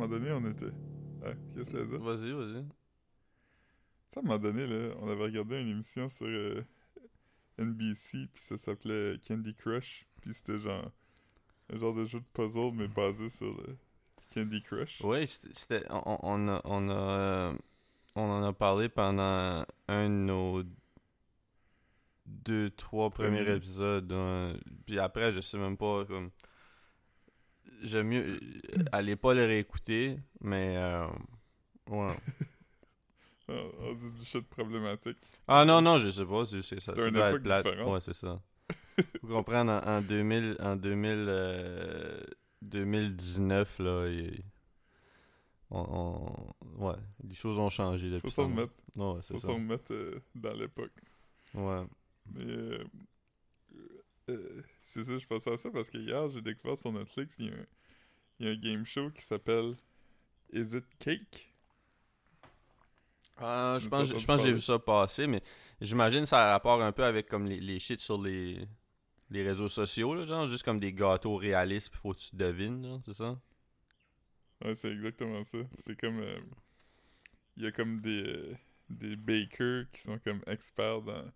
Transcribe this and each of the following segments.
moment donné, on était. Ah, qu'est-ce que ça veut dire? Vas-y, vas-y. Tu à un moment donné, là, on avait regardé une émission sur euh, NBC, puis ça s'appelait Candy Crush, puis c'était genre un genre de jeu de puzzle, mais basé sur le Candy Crush. Oui, c'était. c'était- On, on a. On, a, euh, on en a parlé pendant un de nos deux, trois premiers Premier. épisodes. hein. Puis après, je sais même pas. comme J'aime mieux. Allez pas le réécouter, mais. euh, ouais. On, on dit du shit problématique. Ah non, non, je sais pas. C'est, ça, C'est être plate. différente. Ouais, c'est ça. Faut comprendre, en, en 2000, en 2000, euh, 2019, là, il- on, on- ouais, les choses ont changé Faut depuis s'en ça. remettre, Ouais, c'est faut s'en remettre euh, dans l'époque. Ouais. Mais euh, euh, c'est ça, je pensais à ça parce que hier, j'ai découvert sur Netflix, il y, a un, il y a un game show qui s'appelle Is It Cake? Ah, je pense, je pense que j'ai vu ça passer, mais j'imagine que ça a rapport un peu avec comme les, les shit sur les, les réseaux sociaux, là, genre juste comme des gâteaux réalistes, faut que tu devines, c'est ça? Ouais, c'est exactement ça. C'est comme. euh, Il y a comme des, euh, des bakers qui sont comme experts dans.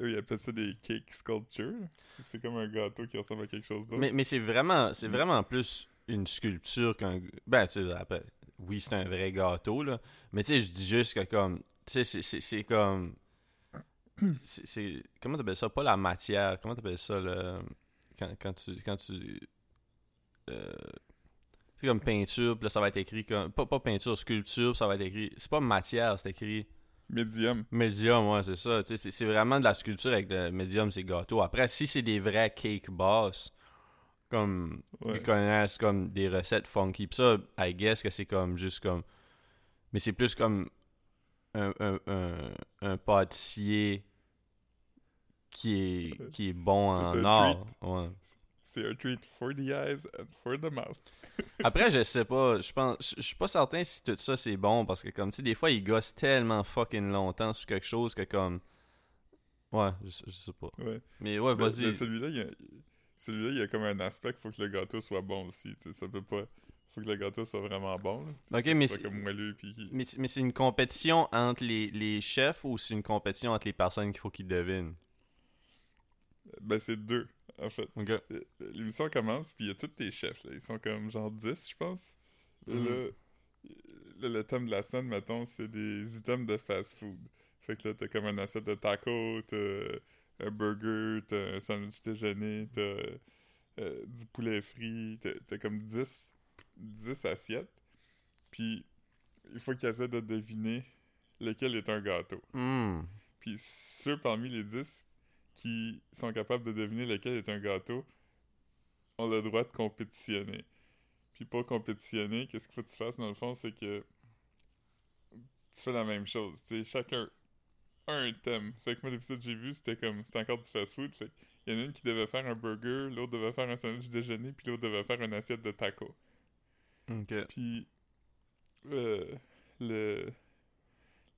Eux, ils appellent ça des cake sculptures. C'est comme un gâteau qui ressemble à quelque chose d'autre. Mais, mais c'est vraiment c'est vraiment plus une sculpture qu'un ben tu sais après oui c'est un vrai gâteau là mais tu sais je dis juste que comme tu sais c'est- comme c'est comment t'appelles ça? Pas la matière comment t'appelles ça le quand, quand tu quand tu euh, c'est comme peinture puis là ça va être écrit comme pas, pas peinture sculpture ça va être écrit c'est pas matière c'est écrit Médium. Medium, ouais, c'est ça. C'est vraiment de la sculpture avec le medium, c'est gâteau. Après, si c'est des vrais cake boss, comme Ouais. ils connaissent comme des recettes funky, pis ça, I guess que c'est comme juste comme. Mais c'est plus comme un, un, un, un pâtissier qui est, qui est bon en. Ouais. C'est un treat for the eyes and for the mouth. Après, je sais pas. Je pense, je suis pas certain si tout ça c'est bon parce que comme tu sais, des fois ils gossent tellement fucking longtemps sur quelque chose que comme. Ouais, je, je sais pas. Ouais. Mais ouais, vas-y. celui-là, il y a, celui-là, il y a comme un aspect qu'il faut que le gâteau soit bon aussi. Ça peut pas. faut que le gâteau soit vraiment bon. là. Ok, mais c'est- puis. Mais, mais c'est une compétition entre les, les chefs ou c'est une compétition entre les personnes qu'il faut qu'ils devinent? Ben, c'est deux, en fait. Euh, L'émission commence, puis il y a tous tes chefs. Là. Ils sont comme genre 10, je pense. Et Mhm. là, là, le thème de la semaine, mettons, c'est des items de fast-food. Fait que là, t'as comme un assiette de taco, t'as un burger, t'as un sandwich déjeuner, t'as euh, du poulet frit, t'as comme 10, 10 assiettes. Puis, il faut qu'ils essaient de deviner lequel est un gâteau. Hmm. Puis ceux parmi les 10 qui sont capables de deviner lequel est un gâteau ont le droit de compétitionner. Puis pour compétitionner, qu'est-ce qu'il faut que tu fasses dans le fond, c'est que tu fais la même chose. Tu sais, chacun a un thème. Fait que moi, l'épisode que j'ai vu, c'était comme, c'était encore du fast-food. Fait qu'il y en a une qui devait faire un burger, l'autre devait faire un sandwich déjeuner, puis l'autre devait faire une assiette de taco. Ok. Puis, euh, le...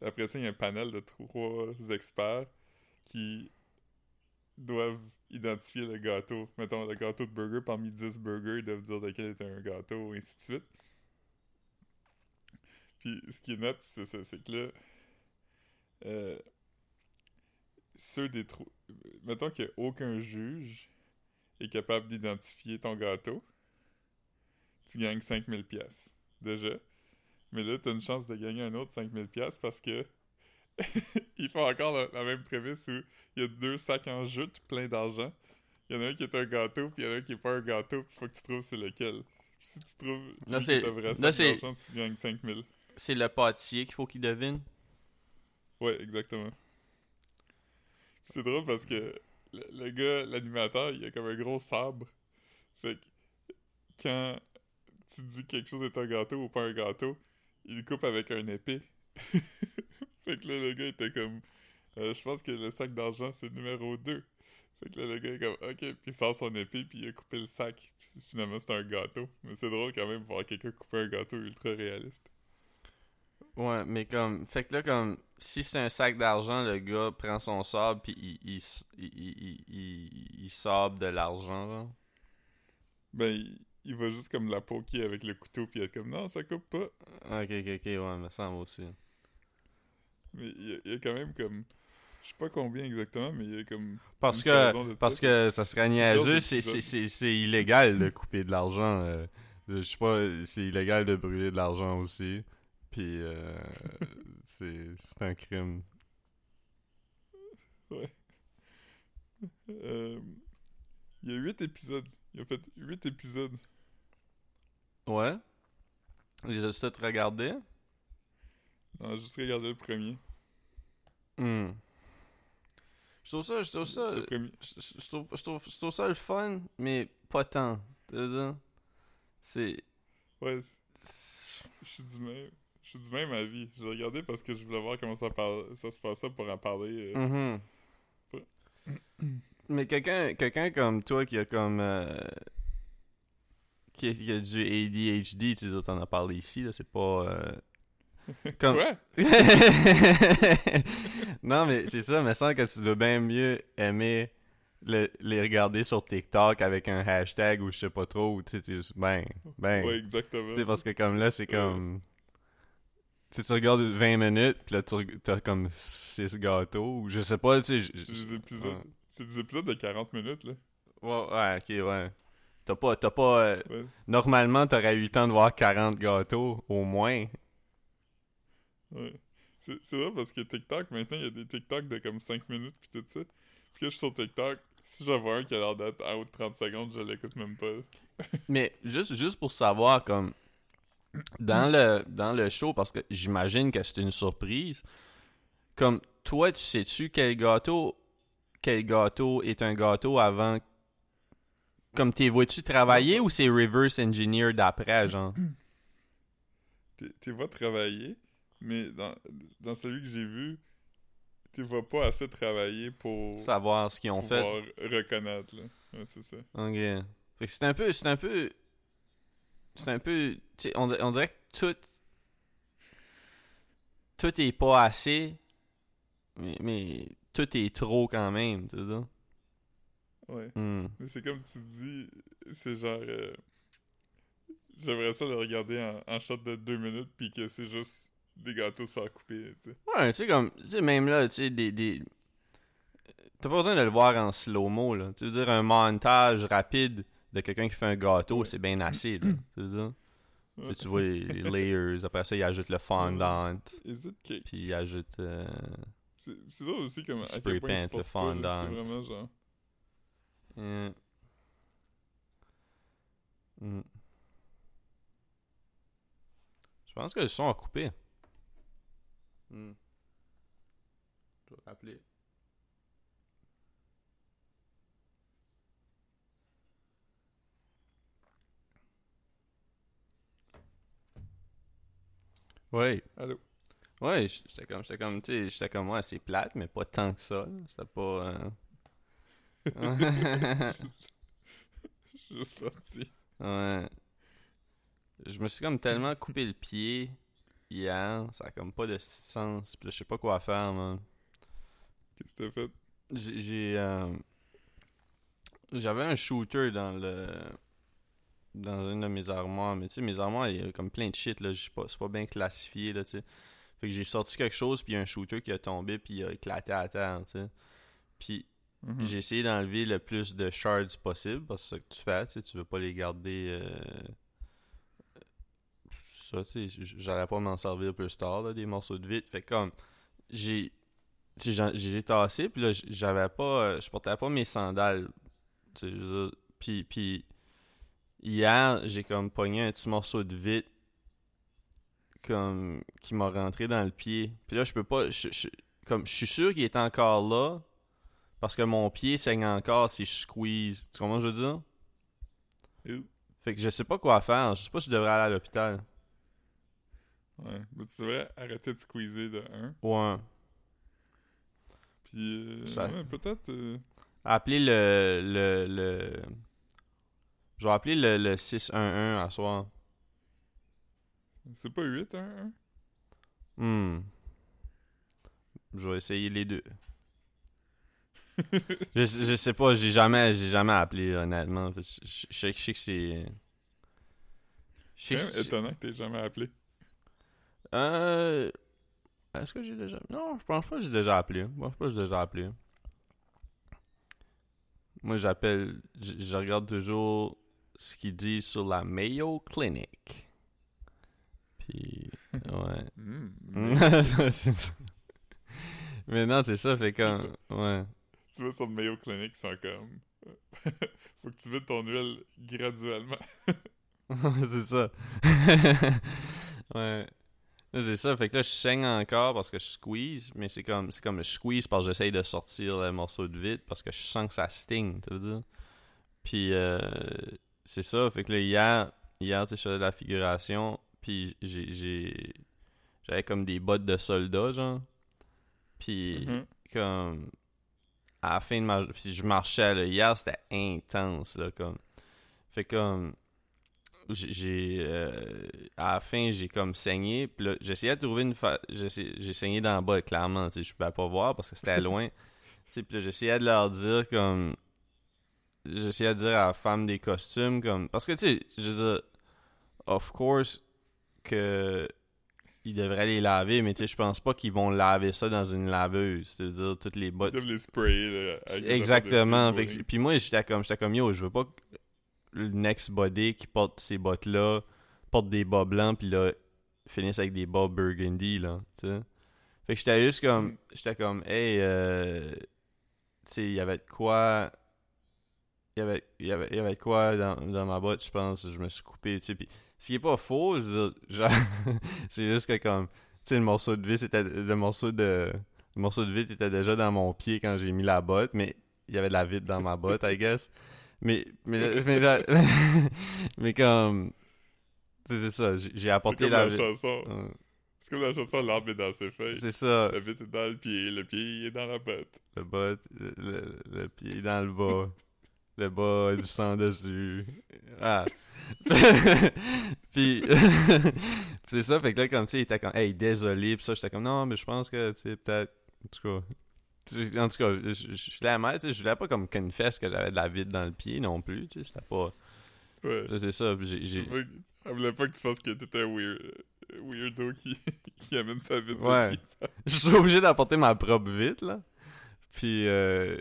après ça, il y a un panel de trois experts qui doivent identifier le gâteau. Mettons, le gâteau de burger, parmi 10 burgers, ils doivent dire lequel est un gâteau, ainsi de suite. Puis, ce qui est net, c'est que là, euh, ceux des trois... Mettons qu'aucun juge est capable d'identifier ton gâteau, tu gagnes 5000 pièces déjà. Mais là, t'as une chance de gagner un autre 5000 pièces parce que ils font encore la, la même prémisse où il y a deux sacs en jute plein d'argent. Il y en a un qui est un gâteau, puis il y en a un qui est pas un gâteau, puis faut que tu trouves c'est lequel. Puis si tu trouves Là, c'est- vrai là, c'est- d'argent, tu gagnes 5000. C'est le pâtissier qu'il faut qu'il devine? Ouais, exactement. Puis c'est drôle parce que le, le gars, l'animateur, il a comme un gros sabre. Fait que quand tu dis que quelque chose est un gâteau ou pas un gâteau, il coupe avec un épée. fait que là, le gars était comme... euh, je pense que le sac d'argent, c'est le numéro 2. Fait que là, le gars est comme... OK, puis il sort son épée, puis il a coupé le sac. Puis finalement, c'est un gâteau. Mais c'est drôle quand même de voir quelqu'un couper un gâteau ultra réaliste. Ouais, mais comme. Fait que là, comme. Si c'est un sac d'argent, le gars prend son sable puis il, il, il, il, il- il- il sabre de l'argent, là. Ben, il, il va juste comme la poker avec le couteau, puis être comme non, ça coupe pas. Ok, ok, ok, ouais, me semble aussi. Mais il y, a, il y a quand même comme. Je sais pas combien exactement, mais il y a comme. Parce que, parce ça. que ça serait niaiseux, c'est- illégal de couper de l'argent. euh, je sais pas, c'est illégal de brûler de l'argent aussi. Puis, euh, c'est un crime. Euh, il y a 8 épisodes. Il a fait 8 épisodes. Ouais. Les as tous regardés? Non, juste regarder le premier. Hmm. Je trouve ça, je trouve ça, Le premier. je, trouve, je, trouve, je trouve ça le fun, mais pas tant. C'est... Ouais, je suis du même. Je suis du même avis. J'ai regardé parce que je voulais voir comment ça, parle, ça se passait pour en parler. euh. Mhm. Mais quelqu'un quelqu'un comme toi qui a comme... euh, qui, a, qui a du ADHD, tu dois t'en as parlé ici, là, c'est pas... euh, comme... Quoi? non, mais c'est ça, mais semble que tu dois bien mieux aimer le- les regarder sur TikTok avec un hashtag ou je sais pas trop, ou tu sais, ben, ben. Ouais, exactement. Tu sais, parce que comme là, c'est comme. Tu sais, tu regardes 20 minutes, puis là, tu t'as comme 6 gâteaux, ou je sais pas, tu sais. C'est des épisodes. ouais. C'est des épisodes de 40 minutes, là. Ouais, ouais, ok, ouais. T'as pas. T'as pas euh, Ouais. Normalement, t'aurais eu le temps de voir 40 gâteaux, au moins. Ouais. C'est vrai parce que TikTok, maintenant, il y a des TikTok de comme 5 minutes pis tout ça. Puis que je suis sur TikTok, si j'en vois un qui a l'air d'être en haut de 30 secondes, je l'écoute même pas. Mais juste, juste pour savoir, comme. Dans le, dans le show, parce que j'imagine que c'est une surprise, comme toi, tu sais-tu quel gâteau. Quel gâteau est un gâteau avant. Comme t'es vois-tu travailler ou c'est reverse engineer d'après, genre? T'es- vas travailler, mais dans, dans celui que j'ai vu, t'es vas pas assez travailler pour Savoir ce qu'ils ont fait. reconnaître, là. Ouais, c'est ça. Ok. Fait que c'est un peu. C'est un peu. C'est un peu. tu on, on dirait que tout. Tout est pas assez. Mais, mais tout est trop quand même, tu sais. Ouais. Hmm. Mais c'est comme tu dis, c'est genre... euh, J'aimerais ça le regarder en, en shot de 2 minutes, puis que c'est juste des gâteaux se faire couper. Ouais, tu sais, comme. Tu sais, même là, tu sais, des. des... T'as pas besoin de le voir en slow-mo, là. Tu veux dire, un montage rapide de quelqu'un qui fait un gâteau, c'est bien assez, là. Tu veux dire? Tu vois les, les layers, après ça, il ajoute le fondant, Is it cake? puis il ajoute. euh, C'est ça aussi comme Spray paint, le fondant. C'est vraiment genre... Hmm. Je pense que le son a coupé. Hmm. Je vais rappeler. Ouais. Allô? Ouais, j'étais comme, j'étais comme, tu sais, j'étais comme, ouais, c'est plate, mais pas tant que ça. C'était pas. euh, juste parti. Ouais. Je me suis comme tellement coupé le pied hier, ça a comme pas de sens. Puis là, je sais pas quoi faire, man. Qu'est-ce que t'as fait? J'ai. euh, J'avais un shooter dans le. Dans une de mes armoires. Mais tu sais, mes armoires, il y a comme plein de shit, là. pas- C'est pas bien classifié, là, tu sais. Fait que j'ai sorti quelque chose, puis il y a un shooter qui a tombé, puis il a éclaté à terre, tu sais. Puis Mhm. j'ai essayé d'enlever le plus de shards possible parce que c'est ça que tu fais, tu sais, tu veux pas les garder. euh, Ça, tu sais, j'allais pas m'en servir plus tard, là, des morceaux de vitre. Fait comme, j'ai. j'ai tassé, puis là, j'avais pas. euh, Je portais pas mes sandales. Puis, puis hier, j'ai comme pogné un petit morceau de vitre comme qui m'a rentré dans le pied. Puis là, je peux pas. je- je- comme, je suis sûr qu'il est encore là. Parce que mon pied saigne encore si je squeeze. Tu comprends ce que je veux dire? Fait que je sais pas quoi faire. Je sais pas si je devrais aller à l'hôpital. Ouais. Mais tu devrais arrêter de squeezer de 1. Ouais. Puis, euh, Ça- ouais, peut-être... euh, Appeler le. le, le... Je vais appeler le, le 611 à soir. c'est pas 8, 1, 1? Hmm. Je vais essayer les deux. je, je sais pas, j'ai jamais, j'ai jamais appelé honnêtement. Je, je- je sais que je sais que c'est. C'est étonnant que t'aies jamais appelé. Euh. Est-ce que j'ai déjà. Non, je pense pas que j'ai déjà appelé. Je pense pas que j'ai déjà appelé. Moi, j'appelle. Je regarde toujours ce qu'ils disent sur la Mayo Clinic. Puis. Ouais. Hmm, mais non, c'est ça, fait comme. Ouais. Tu vas sur le Mayo Clinic, c'est comme. Faut que tu vides ton huile graduellement. c'est ça. ouais. C'est ça, fait que là, je saigne encore parce que je squeeze, mais c'est comme, c'est comme je squeeze parce que j'essaye de sortir le morceau de vide parce que je sens que ça sting, tu veux dire. Puis, euh, c'est ça, fait que là, hier, hier tu sais, je faisais de la figuration, puis j'ai, j'avais comme des bottes de soldat, genre. Puis, Mhm. comme, à la fin de ma. Puis je marchais, là. Hier, c'était intense, là, comme. Fait comme. J'ai. euh, à la fin, j'ai comme saigné. Puis là, j'essayais de trouver une. Fa... J'ai saigné dans le bas, clairement. Tu sais, je pouvais pas voir parce que c'était loin. tu sais, puis là, j'essayais de leur dire, comme. J'essayais de dire à la femme des costumes, comme. Parce que, tu sais, je veux dire. Of course, que. Ils devraient les laver, mais tu sais, je pense pas qu'ils vont laver ça dans une laveuse. C'est-à-dire, toutes les bottes. Ils doivent les sprayer. Là, Exactement. Fait que- puis moi, j'étais comme, j'étais comme, yo, je veux pas le next body qui porte ces bottes-là porte des bas blancs, puis là, finisse avec des bas burgundy, là, tu sais. Fait que j'étais juste comme, Mm. j'étais comme, hey, euh, tu sais, il y avait de quoi, il y avait, il y avait, y avait de quoi dans, dans ma botte, je pense, je me suis coupé, tu sais, puis ce qui est pas faux, je veux dire, genre, c'est juste que comme, tu sais, le morceau de vis, était, le morceau de, le morceau de vitre était déjà dans mon pied quand j'ai mis la botte, mais il y avait de la vitre dans ma botte, I guess. Mais, mais, mais, là- mais comme, c'est ça, j'ai apporté comme la chanson. Euh, C'est comme la chanson L'arbre est dans ses feuilles. C'est ça, La vitre est dans le pied, le pied est dans la botte. le bas, le, le- le pied dans le bas, le bas du sang dessus. Ah. puis c'est ça, fait que là, comme tu sais, il était comme, hey, désolé, pis ça, j'étais comme, non, mais je pense que, tu sais, peut-être, en tout cas. En tout cas, je je- la tu sais, je voulais pas comme confesse que j'avais de la vide dans le pied non plus, tu sais, c'était pas. Ouais. C'est ça, j'ai. Elle voulait pas que tu penses que t'étais un weird, euh, weirdo qui, qui amène sa vitre Ouais. Je suis obligé d'apporter ma propre vitre, là. Puis, euh,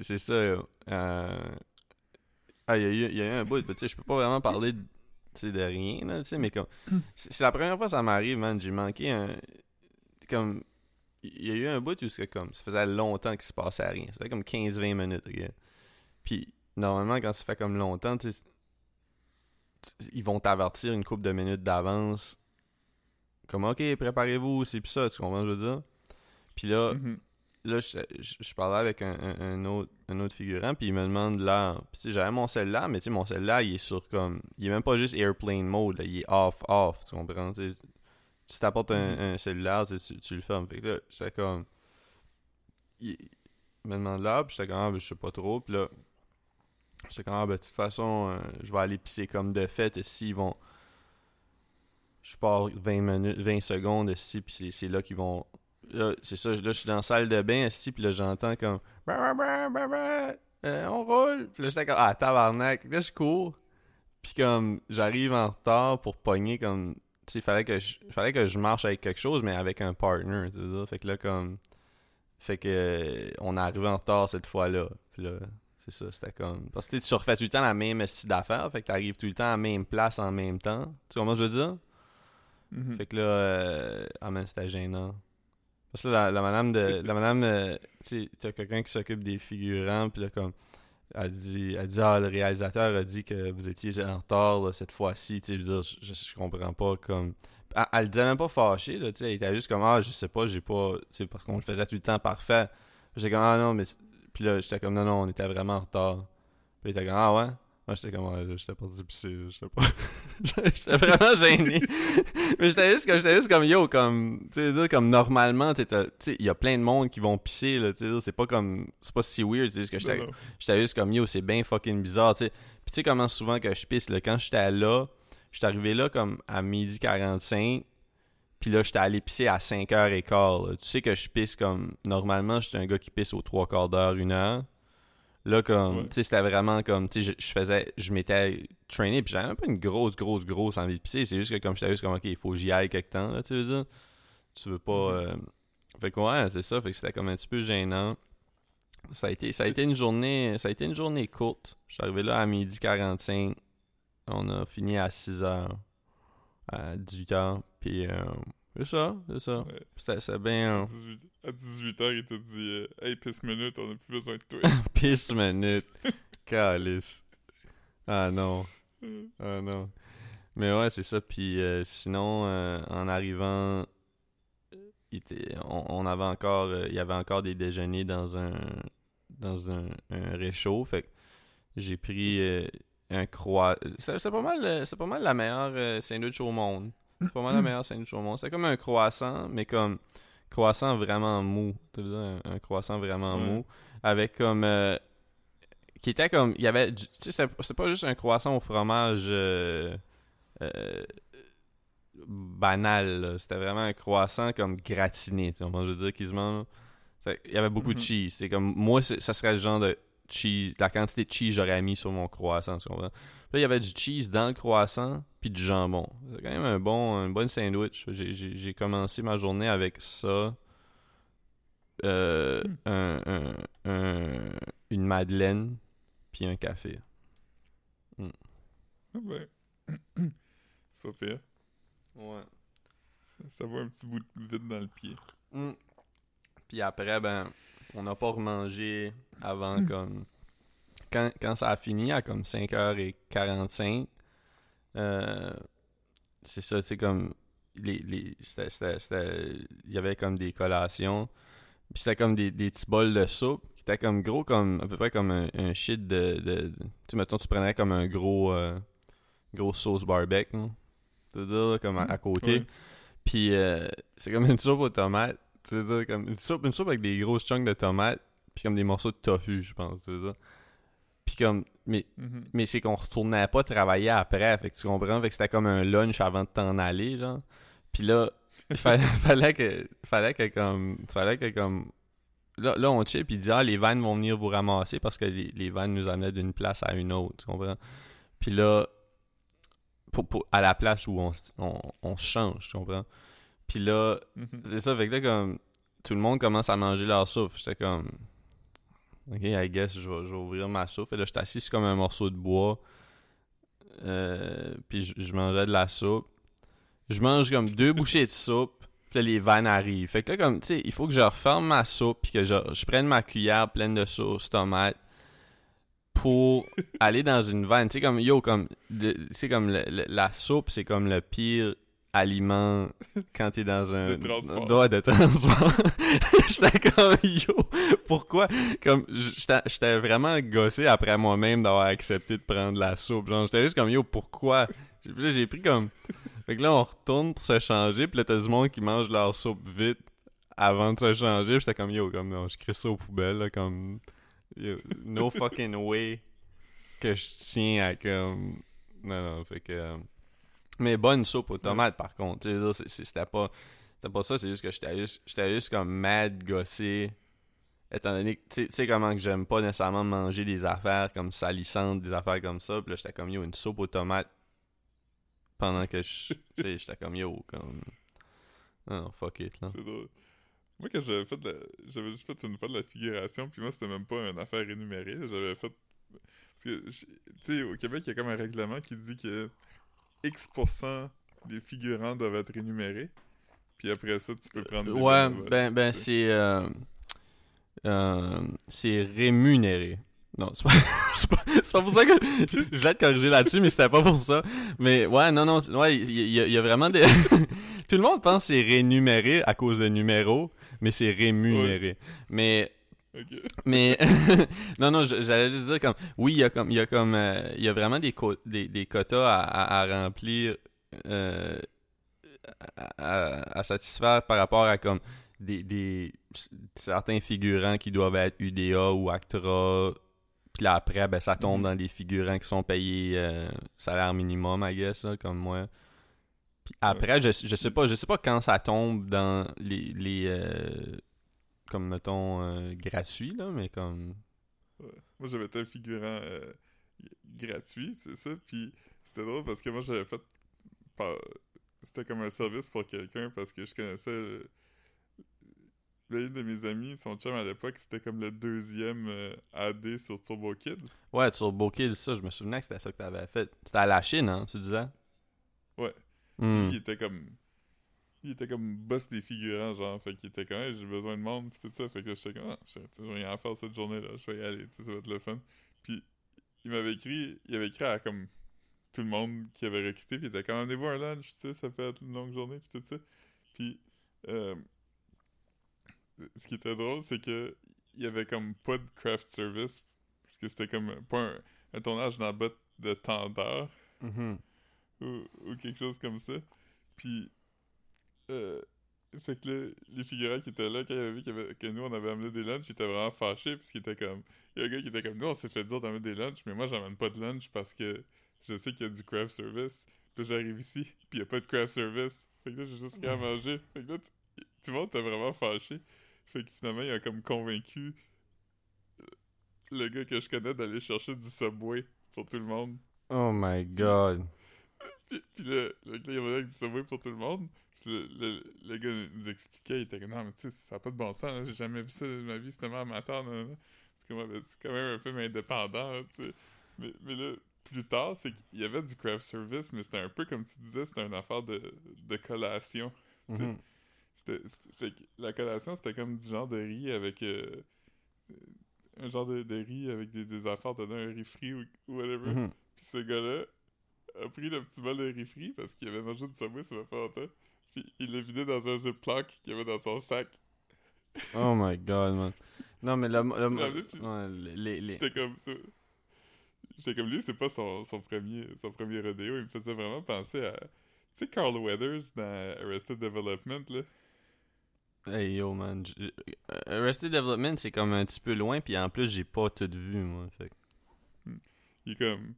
c'est- ça. euh, Ah, il y, a eu- il y a eu un bout, tu sais, je peux pas vraiment parler de, tu sais, de rien, là, tu sais, mais comme. C'est c'est la première fois que ça m'arrive, man. J'ai manqué un. Comme. Il y a eu un bout où c'est comme. Ça faisait longtemps qu'il se passait rien. Ça fait comme 15-20 minutes, ok? Puis, normalement, quand ça fait comme longtemps, tu Ils vont t'avertir une couple de minutes d'avance comme ok préparez-vous c'est plus ça tu comprends ce que je veux dire? Puis là Mhm. là je, je- je parlais avec un, un- un autre un autre figurant puis il me demande l'heure puis j'avais mon cellulaire mais tu sais mon cellulaire il est sur comme il est même pas juste airplane mode là, il est off off tu comprends. Si t'apportes un, un cellulaire tu, tu, tu le fermes. Fait que là j'étais comme il, me demande l'heure puis j'étais comme ah, ben, je sais pas trop. Puis là j'étais comme ah, ben de toute façon euh, je vais aller pisser comme de fait et s'ils vont je pars 20 minutes 20 secondes ici puis c'est- c'est là qu'ils vont là c'est ça là je suis dans la salle de bain ici puis là j'entends comme brr, brr, brr, euh, on roule. Puis là j'étais comme ah tabarnak. Là je cours puis comme j'arrive en retard pour pogner comme sais fallait que je fallait que je marche avec quelque chose mais avec un partner tu fait que là comme fait que euh, on est arrivé en retard cette fois-là puis là c'est ça c'était comme parce que tu refais tout le temps la même style d'affaires fait que t'arrives tout le temps à la même place en même temps tu comprends ce que je veux dire? Mhm. fait que là, euh, ah man, c'était gênant. Parce que là, la, la madame de. La madame, euh, tu sais, t'as quelqu'un qui s'occupe des figurants, puis là, comme. Elle dit, elle dit, ah, le réalisateur a dit que vous étiez en retard cette fois-ci, je je, je, comprends pas, comme. Elle, elle le disait même pas fâchée, là, elle était juste comme, ah, je sais pas, j'ai pas. Parce qu'on le faisait tout le temps parfait. J'étais comme, ah non, mais. Puis là, j'étais comme, non, non, on était vraiment en retard. Puis il était comme, ah ouais? Moi, j'étais comme, j'étais parti pisser, là, j'étais pas. j'étais vraiment gêné. mais j'étais juste, juste comme, yo, comme, tu sais, comme normalement, tu sais, tu sais, il y a plein de monde qui vont pisser, là, tu sais, c'est pas comme, c'est pas si weird, c'est juste que j'étais, juste comme, yo, c'est bien fucking bizarre, tu sais. Puis tu sais comment souvent que je pisse, là, quand j'étais là, j'étais arrivé là comme à midi 45, puis là, j'étais allé pisser à 5h15, là. Tu sais que je pisse comme, normalement, j'étais un gars qui pisse aux trois quarts d'heure, une heure. Là, comme, Ouais. tu sais, c'était vraiment comme, tu sais, je, je faisais, je m'étais traîné, puis j'avais même pas une grosse, grosse, grosse envie de pisser. C'est juste que comme j'étais juste comme, ok, il faut que j'y aille quelque temps, là, tu veux dire. Tu veux pas. Mhm. euh, Fait que ouais, c'est ça, fait que c'était comme un petit peu gênant. Ça a été, ça a été une journée, ça a été une journée courte. Je suis arrivé là à midi 45. On a fini à 6 h, à 18 h, puis euh, c'est ça, c'est ça. Ouais. C'était c'était bien. À 18, à 18h, il t'a dit euh, Hey, pisse minute, on a plus besoin de toi. Pisse minute. Calice. Ah non. Ah non. Mais ouais, c'est ça. Puis euh, sinon, euh, en arrivant, il était, on, on avait encore, il y avait encore des déjeuners dans un, dans un, un réchaud. Fait que j'ai pris un croix. C'était c'était pas mal, pas mal la meilleure sandwich au monde. C'est pas mal la meilleure sandwich au monde. C'était comme un croissant, mais comme croissant vraiment mou. Tu veux un, un croissant vraiment mou avec comme euh, qui était comme il y avait tu sais c'était pas juste un croissant au fromage euh, euh, banal c'était vraiment un croissant comme gratiné je veux dire que il y avait beaucoup de Mhm. cheese c'est comme moi ça serait le genre de cheese la quantité de cheese que j'aurais mis sur mon croissant tu comprends? Puis là il y avait du cheese dans le croissant puis du jambon c'est quand même un bon un bon sandwich j'ai commencé ma journée avec ça euh, un, un- un- une madeleine puis un café. Ben. C'est pas pire. Ouais. Ça, ça va un petit bout de vide dans le pied. Puis après, ben, on n'a pas remangé avant comme. Quand, quand ça a fini, à comme 5h45, euh, c'est ça, c'est comme. Les, les, c'était- c'était- c'était- il y avait comme des collations. Puis c'était comme des, des petits bols de soupe qui étaient comme gros, comme à peu près comme un, un shit de. de, de- tu sais, mettons, tu prenais comme un gros. euh, gros sauce barbecue, veux dire, comme à, à côté. Puis euh, c'est comme une soupe aux tomates. Tu dire, comme une soupe, une soupe avec des grosses chunks de tomates. Puis comme des morceaux de tofu, je pense. Tu veux dire. Puis comme. Mais, Mhm. mais c'est qu'on retournait pas travailler après. Fait que tu comprends? Fait que c'était comme un lunch avant de t'en aller, genre. Puis là, il fallait, fallait que. Fallait que comme. Fallait que comme. Là, là on chip, il dit Ah, les vannes vont venir vous ramasser parce que les, les vannes nous amenaient d'une place à une autre. Tu comprends? Puis là, pour, pour- à la place où on, on, on se change, tu comprends? Puis là, Mhm. c'est ça, fait que là, comme, tout le monde commence à manger leur soupe. J'étais comme, ok, I guess, je vais, je vais ouvrir ma soupe. Et là, assis sur comme un morceau de bois. Euh, puis je, je mangeais de la soupe. Je mange comme deux bouchées de soupe. Puis là, les vannes arrivent. Fait que là, comme, tu sais, il faut que je referme ma soupe. Puis que je, je prenne ma cuillère pleine de sauce tomate pour aller dans une vanne. Tu sais, comme, yo, comme, sais, comme le- le- la soupe, c'est comme le pire aliment quand t'es dans un. Ouais, de transport. j'étais comme, yo, pourquoi? Comme, j'étais vraiment gossé après moi-même d'avoir accepté de prendre la soupe. Genre, j'étais juste comme, yo, pourquoi? Là, j'ai pris comme. Fait que là, on retourne pour se changer, puis là, t'as du monde qui mange leur soupe vite avant de se changer. J'étais comme, yo, comme, non, je crée ça aux poubelles, là, comme. Yo, no fucking way que je tiens à comme. Non, non, fait que. Mais bonne soupe aux tomates, par contre. C'était pas. C'était pas ça, c'est juste que j'étais juste, j'étais juste comme mad gossé. Étant donné que, tu sais- comment que j'aime pas nécessairement manger des affaires comme salissantes, des affaires comme ça. Puis là, j'étais comme, yo, une soupe aux tomates. Pendant que je. Tu sais, j'étais comme, yo, comme. Non, fuck it, là. C'est drôle. Moi, quand j'avais fait la... J'avais juste fait une fois de la figuration, puis moi, c'était même pas une affaire énumérée. J'avais fait... Parce que, tu sais, au Québec, il y a comme un règlement qui dit que X% des figurants doivent être énumérés. Puis après ça, tu peux prendre des Ouais, ben, ben c'est. euh, euh, c'est rémunéré. Non, c'est pas, c'est pas, pas pour ça que. Je, je voulais te corriger là-dessus, mais c'était pas pour ça. Mais ouais, non, non, ouais, il y, a- il y a vraiment des. Tout le monde pense que c'est rémunéré à cause de numéros, mais c'est rémunéré. Mais Mais non, non, j'allais juste dire comme oui, il y a comme il y a comme euh, il y a vraiment des, des, des quotas à, à- à remplir euh, à, satisfaire par rapport à comme des, des certains figurants qui doivent être UDA ou ACTRA. Puis là après, ben ça tombe Mhm. dans des figurants qui sont payés euh, salaire minimum, I guess, là, comme moi. Puis après, je, je sais pas, je sais pas quand ça tombe dans les, les comme mettons euh, gratuit là, mais comme Ouais. Moi, j'avais été un figurant euh, gratuit, c'est ça. Puis c'était drôle parce que moi, j'avais fait. par- C'était comme un service pour quelqu'un parce que je connaissais. L'une de mes amis, son chum à l'époque, c'était comme le deuxième euh, AD sur Turbo Kid. Ouais, Turbo Kid, ça, je me souvenais que c'était ça que t'avais fait. C'était à la Chine, hein, tu disais? Ouais. Hmm. Il était comme. Il était comme boss des figurants, genre. Fait qu'il était comme, Hey, j'ai besoin de monde, pis tout ça. Fait que j'étais comme, ah, vais rien faire cette journée-là, je vais y aller, tu sais, ça va être le fun. Puis il m'avait écrit, il avait écrit à comme tout le monde qui avait recruté, puis il était comme, amenez-vous un lunch, tu sais, ça peut être une longue journée, puis tout ça. Puis, euh, ce qui était drôle, c'est que il y avait comme pas de craft service, parce que c'était comme pas un, un tournage dans la botte de tendeur Mhm. ou, ou quelque chose comme ça. Puis, euh, fait que là, les figurants qui étaient là, quand ils avaient vu qu'il y avait- que nous, on avait amené des lunchs, ils étaient vraiment fâchés, parce qu'ils étaient comme... Il y a un gars qui était comme, nous, on s'est fait dire d'amener des lunchs, mais moi, j'amène pas de lunch parce que je sais qu'il y a du craft service. Puis j'arrive ici, puis il y a pas de craft service. Fait que là, j'ai juste rien à manger. Fait que là, tu- tout le monde était vraiment fâché. Fait que finalement, il a comme convaincu le gars que je connais d'aller chercher du Subway pour tout le monde. Oh my god. Puis, puis le, le gars, il revenait avec du Subway pour tout le monde. Le, le, le gars nous expliquait, il était comme, non, mais tu sais, ça n'a pas de bon sens, j'ai jamais vu ça de ma vie, c'est tellement amateur, non, non, non. C'est comme, ben, c'est quand même un film indépendant, hein, tu sais. Mais, mais là, plus tard, c'est qu'il y avait du craft service, mais c'était un peu comme tu disais, c'était une affaire de, de collation. C'était- fait que la collation, c'était comme du genre de riz avec. euh, un genre de, de riz avec des, des affaires dedans, un riz frit ou, ou whatever. Mhm. Puis ce gars-là a pris le petit bol de riz frit parce qu'il avait mangé du Subway ça fait pas longtemps. Puis il l'a vidé dans un Ziploc qu'il avait dans son sac. Oh my god, man. Non, mais le. le- mais puis- ouais, les, les- J'étais comme ça. J'étais comme lui, c'est pas son, son premier son premier rodéo. Il me faisait vraiment penser à. Tu sais, Carl Weathers dans Arrested Development, là? Hey yo, man. euh, Arrested Development, c'est comme un petit peu loin, puis en plus, j'ai pas tout vu, moi. Fait. que- Il est comme.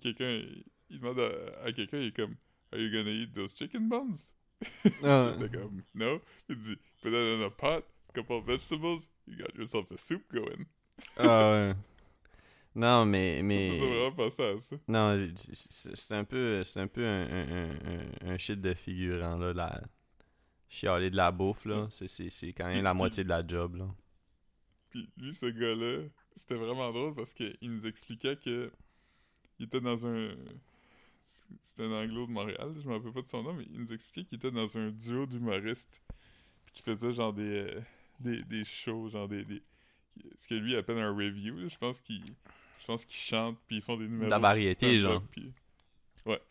Quelqu'un. Il, il demande à, à quelqu'un, il est comme. Are you gonna eat those chicken buns? Il était comme. No. Dit. Put that in a pot, couple of vegetables, you got yourself a soup going. Ouais. Non, mais. Mais... Non, c'est c'est un peu, c'est un, peu un, un, un, un shit de figurant, là. La... Chialer de la bouffe, là. C'est- C'est c'est quand même la moitié de la job, là. Puis lui, ce gars-là, c'était vraiment drôle parce qu'il nous expliquait que il était dans un. C'était un anglo de Montréal, je me rappelle pas de son nom, mais il nous expliquait qu'il était dans un duo d'humoristes. Puis qu'il faisait genre des, euh, des, des shows, genre des, des- Ce que lui appelle un review, là. Je pense qu'il. Je pense qu'ils chantent, puis ils font des numéros. la variété, genre. Puis,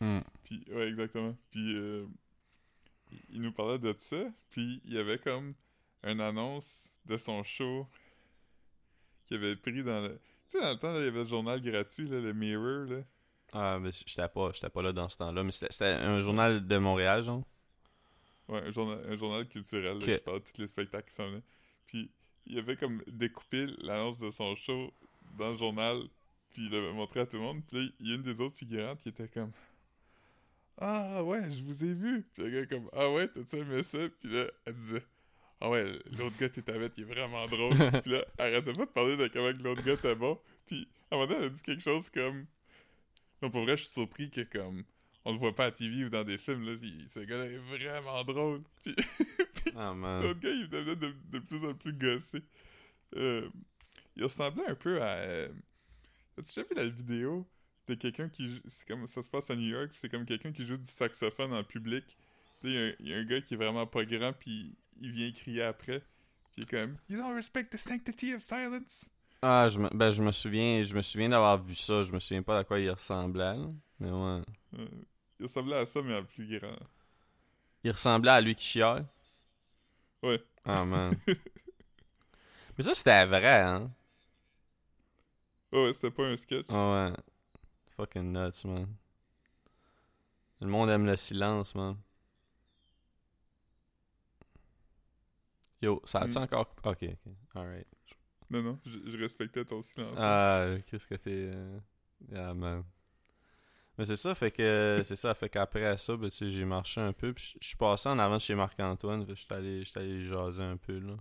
Hmm. puis, ouais, exactement. Puis, euh, il nous parlait de ça. Puis, il y avait comme une annonce de son show qu'il avait pris dans le. Tu sais, dans le temps, là, il y avait le journal gratuit, là, le Mirror, là. Ah, mais j'étais pas, j'étais pas là dans ce temps-là. Mais c'était un journal de Montréal, genre. Ouais, un journal, un journal culturel, là, Ok. qui parlait de tous les spectacles qui s'en venaient. Puis, il avait comme découpé l'annonce de son show dans le journal. Puis, il l'avait montré à tout le monde. Puis là, il y a une des autres figurantes qui était comme. Ah ouais, je vous ai vu. Puis le gars comme Ah ouais, t'as-tu aimé ça? Puis là, elle disait Ah ouais, l'autre gars t'es avec, il est vraiment drôle. Puis là, arrêtait pas de parler de comment l'autre gars était bon. Puis à un moment donné, elle a dit quelque chose comme Non, pour vrai, je suis surpris que comme on le voit pas à TV ou dans des films, là, ce gars-là est vraiment drôle. Puis Ah, l'autre gars, il devenait de, de plus en plus gossé. Euh, il ressemblait un peu à. euh, As-tu déjà vu la vidéo de quelqu'un qui. C'est comme ça se passe à New York, puis c'est comme quelqu'un qui joue du saxophone en public. Puis là, il y a un- il y, a un gars qui est vraiment pas grand, puis il vient crier après. Puis il est comme You don't respect the sanctity of silence. Ah, je me, ben, je me souviens, je me souviens d'avoir vu ça. Je me souviens pas à quoi il ressemblait, là. Mais ouais. Euh, il ressemblait à ça, mais en plus grand. Il ressemblait à lui qui chiale. Ouais. Ah, man. mais ça, c'était vrai, hein. Ouais, ouais, c'était pas un sketch. Ah ouais. Fucking nuts, man. Le monde aime le silence, man. Yo, ça a-tu Mm. encore... Ok, ok. Alright. Non, non, je, je respectais ton silence. Ah, qu'est-ce que t'es... euh, Ah, man. Mais c'est ça, fait que... c'est ça, fait qu'après ça, ben, tu sais, j'ai marché un peu, puis je- je suis passé en avant de chez Marc-Antoine, que j'étais allé, allé jaser un peu, là.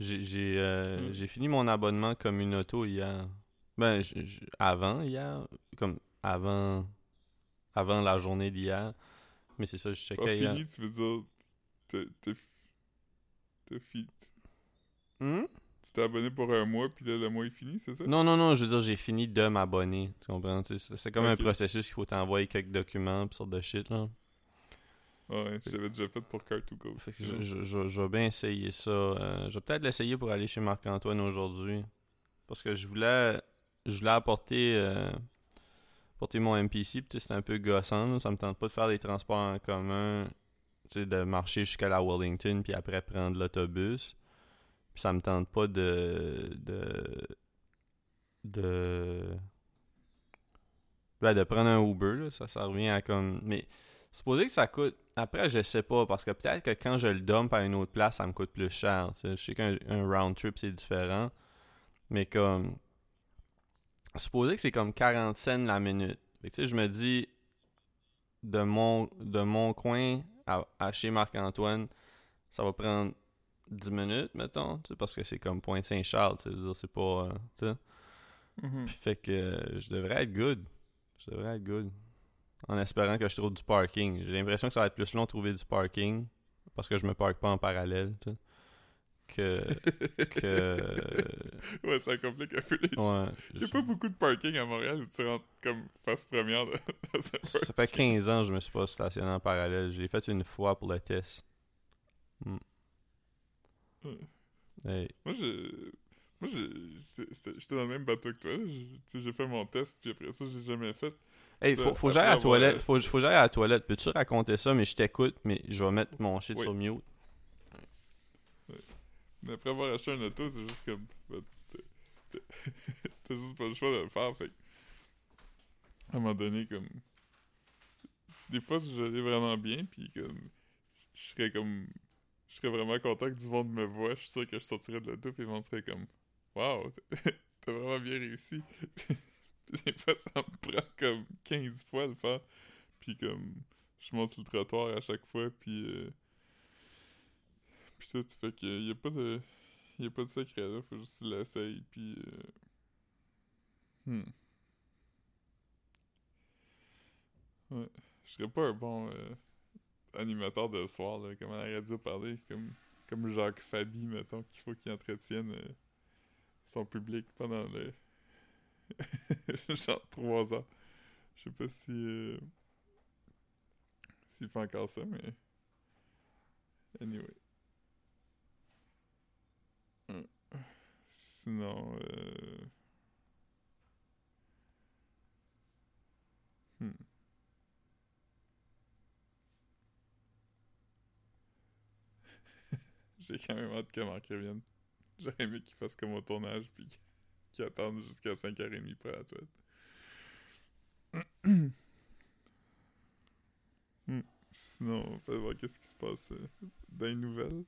J'ai j'ai, euh, Mm. fini mon abonnement Communauto hier. Ben, j- j- avant hier. Comme avant, avant la journée d'hier. Mais c'est ça, je Pas checkais hier. fini, tu veux dire. Fi- t'as fi- Hmm? Tu t'es abonné pour un mois, puis là, le mois est fini, c'est ça? Non, non, non, je veux dire, j'ai fini de m'abonner. Tu comprends? C'est comme un processus qu'il faut t'envoyer quelques documents, pis sortes de shit, là. Ouais, j'avais déjà fait pour Car2Go. Fait que je, je, je- je vais bien essayer ça. Euh, je vais peut-être l'essayer pour aller chez Marc-Antoine aujourd'hui. Parce que je voulais je voulais apporter, euh, apporter mon MPC. Puis c'est un peu gossant. là. Ça me tente pas de faire des transports en commun. De marcher jusqu'à la Wellington. Puis après prendre l'autobus. Puis ça me tente pas de. de. de. ben, de prendre un Uber. Là. Ça, ça revient à comme. Mais supposé que ça coûte. Après, je sais pas, parce que peut-être que quand je le dump à une autre place, ça me coûte plus cher. Je sais qu'un un round trip, c'est différent. Mais comme. Supposé que c'est comme 40 cents la minute. Fait que je me dis. De mon, de mon coin à chez Marc-Antoine, ça va prendre 10 minutes, mettons. tu sais, Parce que c'est comme Pointe-Saint-Charles. C'est pas. euh. Puis fait que euh, je devrais être good. Je devrais être good. En espérant que je trouve du parking. J'ai l'impression que ça va être plus long de trouver du parking. Parce que je me parque pas en parallèle. tu sais, Que. que. Ouais, ça complique un peu les Ouais. Il a pas beaucoup de parking à Montréal où tu rentres comme face première de- dans un Ça fait 15 ans que je me suis pas stationné en parallèle. Je l'ai fait une fois pour le test. Hmm. Ouais. Hey. Moi, je. Moi, j'étais dans le même bateau que toi. J'ai fait mon test, puis après ça, j'ai jamais fait. Hey, faut, faut que j'aille à la toilette. Faut, faut j'aille à la toilette. Peux-tu raconter ça, mais je t'écoute, mais je vais mettre mon shit Oui. sur mute. Mais après avoir acheté un auto, c'est juste comme. bah, t'as- juste pas le choix de le faire, fait À un moment donné, comme. Des fois, j'allais vraiment bien, puis comme. Je serais comme. Je serais vraiment content que du monde me voit. Je suis sûr que je sortirais de l'auto, puis le monde serait comme. Waouh, t'as vraiment bien réussi. Des fois, ça me prend comme 15 fois le faire. Puis comme. Je monte sur le trottoir à chaque fois, puis. euh, puis tout, fait que y a pas de. Y a pas de secret là, faut juste l'essayes, puis. euh, Hmm. Ouais. Je serais pas un bon euh, animateur de soir, là, comme à la radio parler, comme, comme Jacques Fabi, mettons, qu'il faut qu'il entretienne euh, son public pendant le. genre trois ans. Je sais pas si. euh, S'il fait encore ça, mais. Anyway. Euh, Sinon, euh... hmm. J'ai quand même hâte que Marc revienne. J'aurais aimé qu'il fasse comme au tournage puis qu'il- attende jusqu'à 5h30 pour la toilette. Hmm. Sinon, on va voir qu'est-ce qui se passe euh, dans les nouvelles.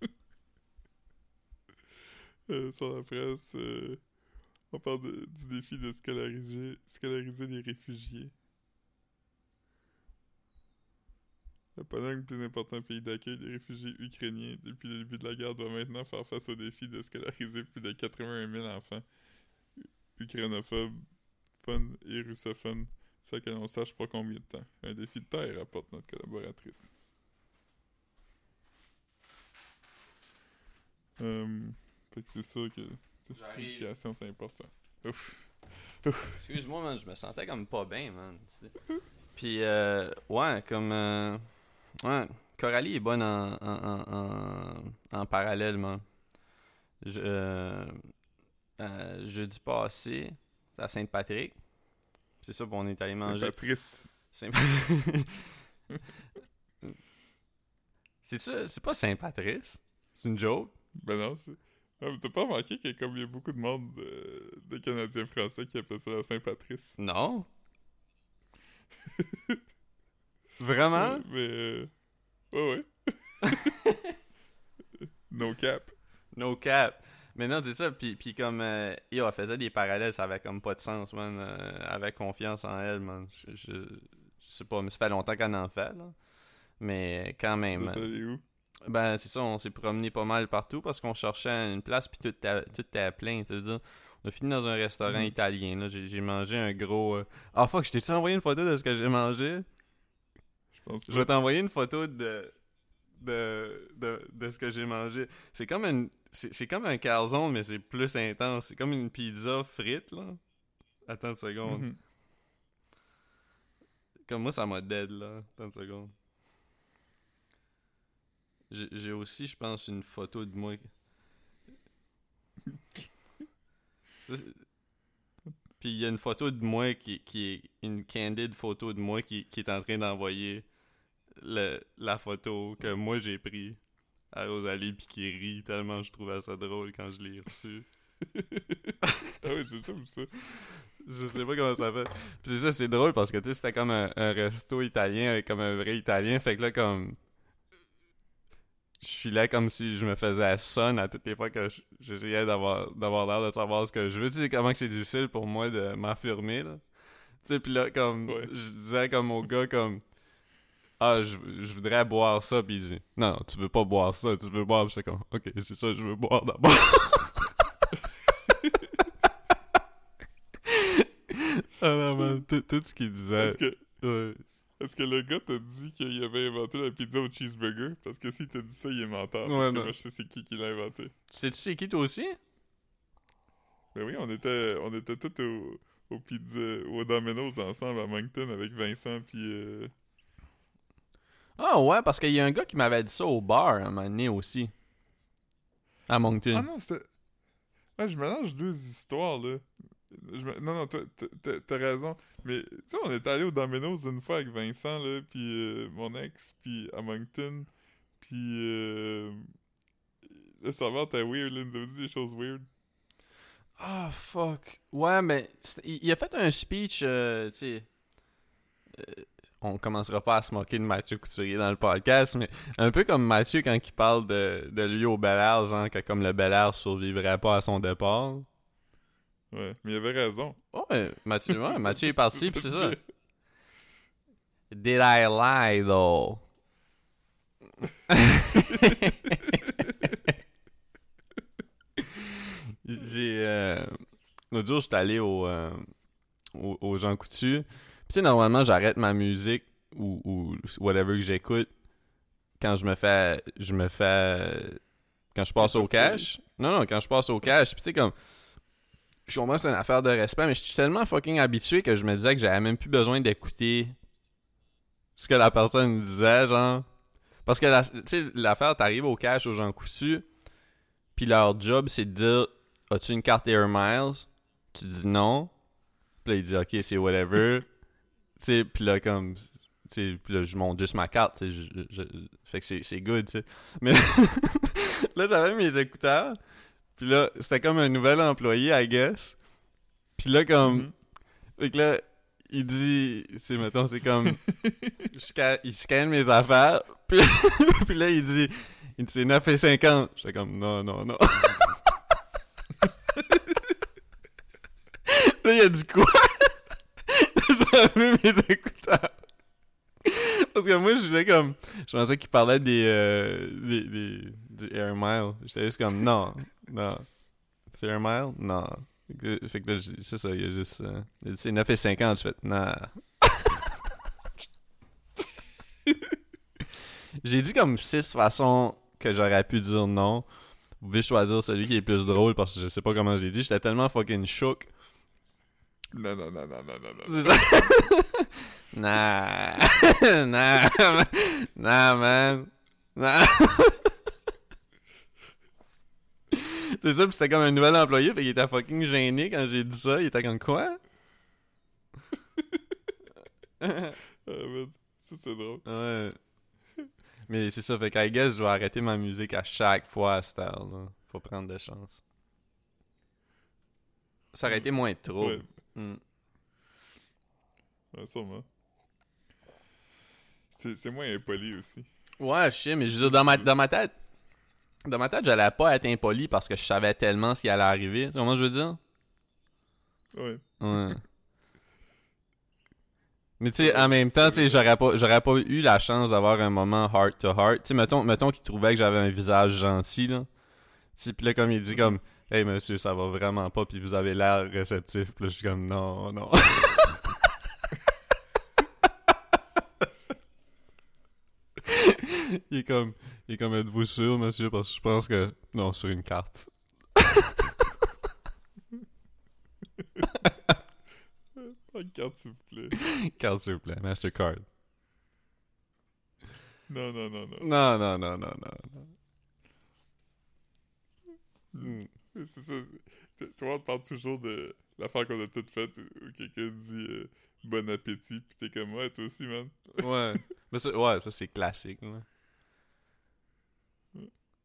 Euh, sur la presse, euh, on parle de- du défi de scolariser, scolariser les réfugiés. La Pologne, le plus important pays d'accueil des réfugiés ukrainiens depuis le début de la guerre, doit maintenant faire face au défi de scolariser plus de 81 000 enfants ukrainophobes, fun et russophones, sans que l'on sache pas combien de temps. Un défi de taille, rapporte notre collaboratrice. Euh, fait que c'est sûr que l'éducation, c'est important. Ouf. Excuse-moi, man, je me sentais comme pas bien, man. Puis, euh, ouais, comme. euh, ouais, Coralie est bonne en, en, en, en, en parallèle, man. Je, euh, euh, jeudi passé, c'est à Sainte-Patrick. C'est ça, on est allé manger. Patrice. Saint- c'est ça, c'est pas Saint-Patrice. C'est une joke. Ben non, c'est. Ah, t'as pas y a comme il y a beaucoup de monde de, de Canadiens français qui appellent ça Saint-Patrice? Non. Vraiment? Euh, Mais. Euh... Ouais, ouais. no cap. No cap. Mais non, c'est ça. Puis, puis comme, euh, yo, elle faisait des parallèles, ça avait comme pas de sens, man. Euh, elle avait confiance en elle, man. Je, je, je sais pas, mais ça fait longtemps qu'elle en fait, là. Mais quand même. Vous où? ben, c'est ça, on s'est promené pas mal partout parce qu'on cherchait une place, puis tout était, plein, tu veux dire. On a fini dans un restaurant Mhm. italien, là. J'ai mangé un gros... euh, Ah, fuck, je t'ai envoyé une photo de ce que j'ai mangé? Je pense que Je vais t'envoyer une photo de... De, de, de ce que j'ai mangé. C'est comme une... C'est c'est comme un calzone, mais c'est plus intense. C'est comme une pizza frite, là. Attends une seconde. Mhm. Comme moi, ça m'a dead, là. Attends une seconde. J'ai aussi, je pense, une photo de moi. Ça, Puis il y a une photo de moi qui, qui est une candide photo de moi qui, qui est en train d'envoyer le- la photo que moi j'ai pris à Rosalie puis qui rit tellement je trouvais ça drôle quand je l'ai reçu. ah oui, j'ai ça. Je sais pas comment ça fait. Puis c'est ça, c'est drôle parce que tu sais, c'était comme un, un resto italien avec comme un vrai italien. Fait que là, comme. Je suis là comme si je me faisais à son à toutes les fois que je- j'essayais d'avoir d'avoir l'air de savoir ce que je veux. Tu sais comment c'est difficile pour moi de m'affirmer, là. Tu sais, puis là, comme. Ouais. Je disais comme au gars, comme. Ah, je, je voudrais boire ça. Puis il dit Non, non, tu veux pas boire ça, tu veux boire. J'étais comme Ok, c'est ça, je veux boire d'abord. ah non, man, tout, tout ce qu'il disait. Est-ce que, Ouais. est-ce que le gars t'a dit qu'il avait inventé la pizza au cheeseburger? Parce que s'il t'a dit ça, il est menteur. Parce Ouais, que non. moi, je sais c'est qui qui l'a inventé. Sais-tu c'est qui toi aussi? Ben oui, on était, on était tous au, au pizza, au Domino's ensemble à Moncton avec Vincent puis euh, Ah ouais, parce qu'il y a un gars qui m'avait dit ça au bar à un moment donné aussi. À Moncton. Ah non, c'était. Ah, je mélange deux histoires, là. Je me- Non, non, toi, t'as- raison. Mais, tu sais, on est allé au Domino's une fois avec Vincent, là, puis euh, mon ex, puis à Moncton, puis euh, le serveur était weird, là, il nous avait dit des choses weird. Ah, fuck. Ouais, mais il a fait un speech, euh, tu sais. euh, on commencera pas à se moquer de Mathieu Couturier dans le podcast, mais un peu comme Mathieu quand il parle de, de lui au Bel Air, genre que comme le Bel Air survivrait pas à son départ. Ouais, mais il avait raison. Ouais, Mathieu, ouais, Mathieu est parti, pis c'est ça. Did I lie, though? J'ai. Euh... L'autre jour, j'étais allé au, euh, au, au Jean Coutu. Puis, tu sais, normalement, j'arrête ma musique ou, ou whatever que j'écoute quand je me fais. Je me fais. Quand je passe au cash. Non, non, quand je passe au cash. Puis, tu sais, comme. Je comprends que c'est une affaire de respect, mais je suis tellement fucking habitué que je me disais que j'avais même plus besoin d'écouter ce que la personne disait, genre. Parce que, la- tu sais, l'affaire, t'arrives au cash aux gens coutus, puis leur job, c'est de dire As-tu une carte Air Miles? Tu dis non. Puis là, il dit Ok, c'est whatever. Tu sais, puis là, comme. Puis là, je monte juste ma carte, tu sais. je- je- je- Fait que c'est- c'est good, tu sais. Mais là, j'avais mes écouteurs, puis là, c'était comme un nouvel employé, I guess. Puis là, comme. Mhm. Fait que là, il dit, c'est mettons, c'est comme, je il scanne mes affaires, puis, puis là, il dit, il dit, c'est 9,50. J'étais comme, non, non, non. là, il a dit quoi? Enlevé mes écouteurs. Parce que moi, je voulais comme, je pensais qu'il parlait des, euh, des, des, du Air Mile. J'étais juste comme, non, non. C'est Air Mile? Non. Fait que, là, c'est ça, il y a juste. euh, il a dit c'est 9,50. Je fais, non. J'ai dit comme six façons que j'aurais pu dire non. Vous pouvez choisir celui qui est plus drôle parce que je sais pas comment je l'ai dit. J'étais tellement fucking shook. Non, non, non, non, non, non, non. C'est ça? nah. nah. Nah, man. Nah. C'est ça, pis c'était comme un nouvel employé, fait qu'il était fucking gêné quand j'ai dit ça. Il était comme quoi? Ah, man, ça, c'est drôle. Ouais. Mais c'est ça, fait qu'à guess, je dois arrêter ma musique à chaque fois à cette heure-là. Faut prendre des chances. Ça aurait été moins trop. Ouais, Mm. ouais, sûrement. C'est c'est moins impoli aussi. Ouais, je sais, mais je veux dire, dans ma, dans ma tête, dans ma tête, j'allais pas être impoli parce que je savais tellement ce qui allait arriver. Tu vois comment je veux dire? Ouais. Ouais. Mais tu sais, en même temps, tu sais, j'aurais pas, j'aurais pas eu la chance d'avoir un moment heart to heart. Tu sais, mettons, mettons qu'il trouvait que j'avais un visage gentil, là. Tu sais, pis là, comme il dit, comme, hey monsieur, ça va vraiment pas, puis vous avez l'air réceptif. Là, je suis comme, non, non. il est comme, il est comme, êtes-vous sûr, monsieur, parce que je pense que, non, sur une carte. Pas une carte, s'il vous plaît. Carte, s'il vous plaît, Mastercard. Non, non, non, non. Non, non, non, non, non. non. Hmm. C'est ça. c'est- Tu vois, on parle toujours de l'affaire qu'on a toute faite où quelqu'un dit euh, bon appétit, pis t'es comme, ouais, toi aussi, man. Ouais. Mais ça, ouais, ça c'est classique. là.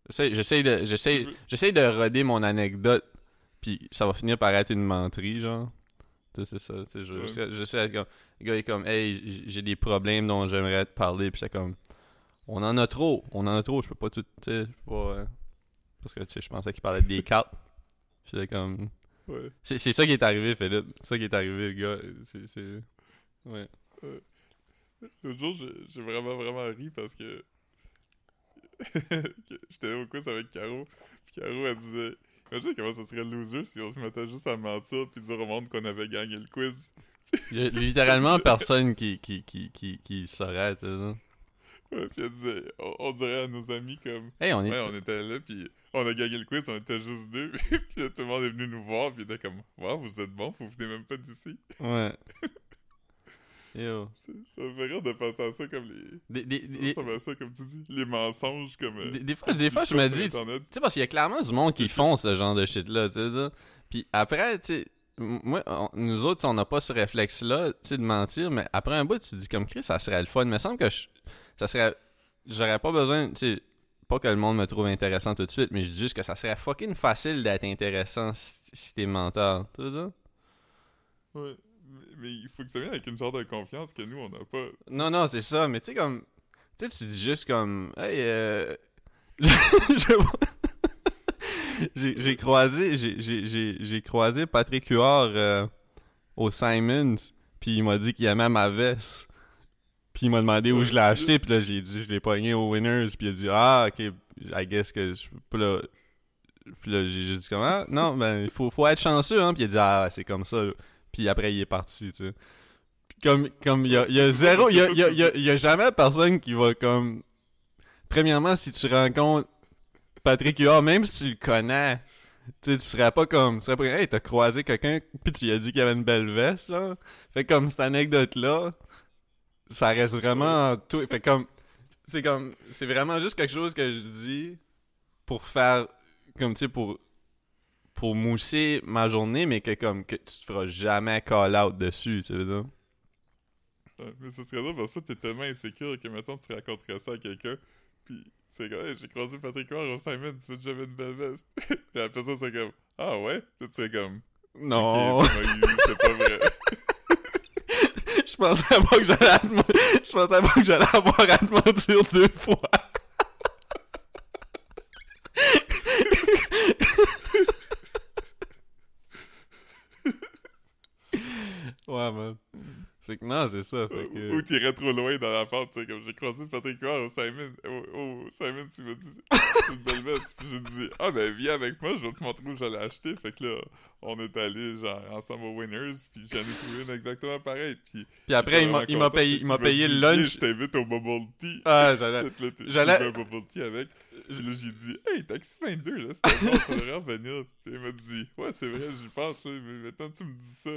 J'essaie, de, j'essaie, j'essaie de roder mon anecdote, puis ça va finir par être une menterie, genre. Tu sais, C'est ça. tu sais, Je, Ouais. de comme, le gars est comme, hey, j'ai des problèmes dont j'aimerais te parler, puis c'est comme, on en a trop, on en a trop, je peux pas tout, tu sais, je peux pas, euh, parce que tu sais, je pensais qu'il parlait des cartes. C'est comme, Ouais. c'est, c'est ça qui est arrivé, Philippe. C'est ça qui est arrivé, le gars. C'est, c'est, ouais. L'autre jour, j'ai j'ai vraiment, vraiment ri parce que. que J'étais au quiz avec Caro, puis Caro, elle disait Imagine comment ça serait loser si on se mettait juste à mentir puis dire au monde qu'on avait gagné le quiz. Il y a littéralement personne qui, qui, qui, qui, qui saurait, tu sais. Ouais, puis elle disait on, on dirait à nos amis comme Hey, on est. Ouais, on était là, puis on a gagné le quiz, on était juste deux, puis tout le monde est venu nous voir, puis il était comme Wow, vous êtes bons, vous venez même pas d'ici. Ouais. Yo. Ça ça me fait rire de penser à ça comme les. Des, des, des, Ça me fait ça comme tu dis, les mensonges comme. euh, des- des fois, des fois, je me dis, tu sais, parce qu'il y a clairement du monde qui font ce genre de shit-là, tu sais. Puis après, tu sais, moi, on- nous autres, on n'a pas ce réflexe-là, tu sais, de mentir, mais après un bout, tu te dis comme Chris, ça serait le fun. Il me semble que je- ça serait. J'aurais pas besoin, tu pas que le monde me trouve intéressant tout de suite, mais je dis juste que ça serait fucking facile d'être intéressant si, t'es menteur, tu ça? Ouais. Mais, il faut que ça vienne avec une genre de confiance que nous, on n'a pas. Non, non, c'est ça, mais tu sais, comme. Tu sais, tu dis juste comme. Hey, euh. je- j'ai j'ai croisé. j'ai croisé Patrick Huard euh, au Simons, puis il m'a dit qu'il aimait ma veste. Puis il m'a demandé où je l'ai acheté, puis là, j'ai dit, je l'ai pogné au Winners, puis il a dit, ah, ok, I guess que je peux là. Puis là, j'ai juste dit, comme, ah, non, ben, il faut, faut être chanceux, hein, puis il a dit, ah, c'est comme ça. Puis après, il est parti, tu sais. Puis Comme, comme, il y a, y a zéro, il y a, y a- y a- y a jamais personne qui va, comme. Premièrement, si tu rencontres Patrick Huard, même si tu le connais, tu sais, tu serais pas comme. Tu serais pas, hey, t'as croisé quelqu'un, puis tu lui as dit qu'il avait une belle veste, là. Fait comme cette anecdote-là, ça reste vraiment tout. Fait comme. C'est comme. C'est vraiment juste quelque chose que je dis pour faire. Comme, tu sais, pour. Pour mousser ma journée, mais que comme. Que tu te feras jamais call-out dessus, tu sais. Ouais, mais ça serait drôle parce que t'es tellement insécure que maintenant tu raconterais ça à quelqu'un, puis c'est comme, Hey, j'ai croisé Patrick Huard au Simon, tu veux que j'avais une belle veste. Et après ça, c'est comme, ah ouais? Tu sais, comme, Non. c'est pas vrai. Je pensais pas que j'allais à Je pensais pas que j'allais avoir à te mentir deux fois. ouais, man. C'est que non, c'est ça. Fait que... Ou t'irais trop loin dans la tu sais, comme j'ai croisé Patrick Huard au Simon, au, au Simon, tu m'as dit, c'est une belle veste. Puis j'ai dit, ah ben viens avec moi, je vais te montrer où j'allais acheter. Fait que là, on est allés genre ensemble aux Winners, puis j'en ai trouvé une exactement pareille. Puis, Puis après, il m'a- il m'a payé, il m'a payé le lunch. Je t'invite au bubble tea. Ah, j'allais. J'allais- un bubble tea avec. Puis là, j'ai dit, hey, Taxi 22, là, c'était bon, faudrait revenir. Puis il m'a dit, ouais, c'est vrai, j'y pense, mais maintenant tu me dis ça.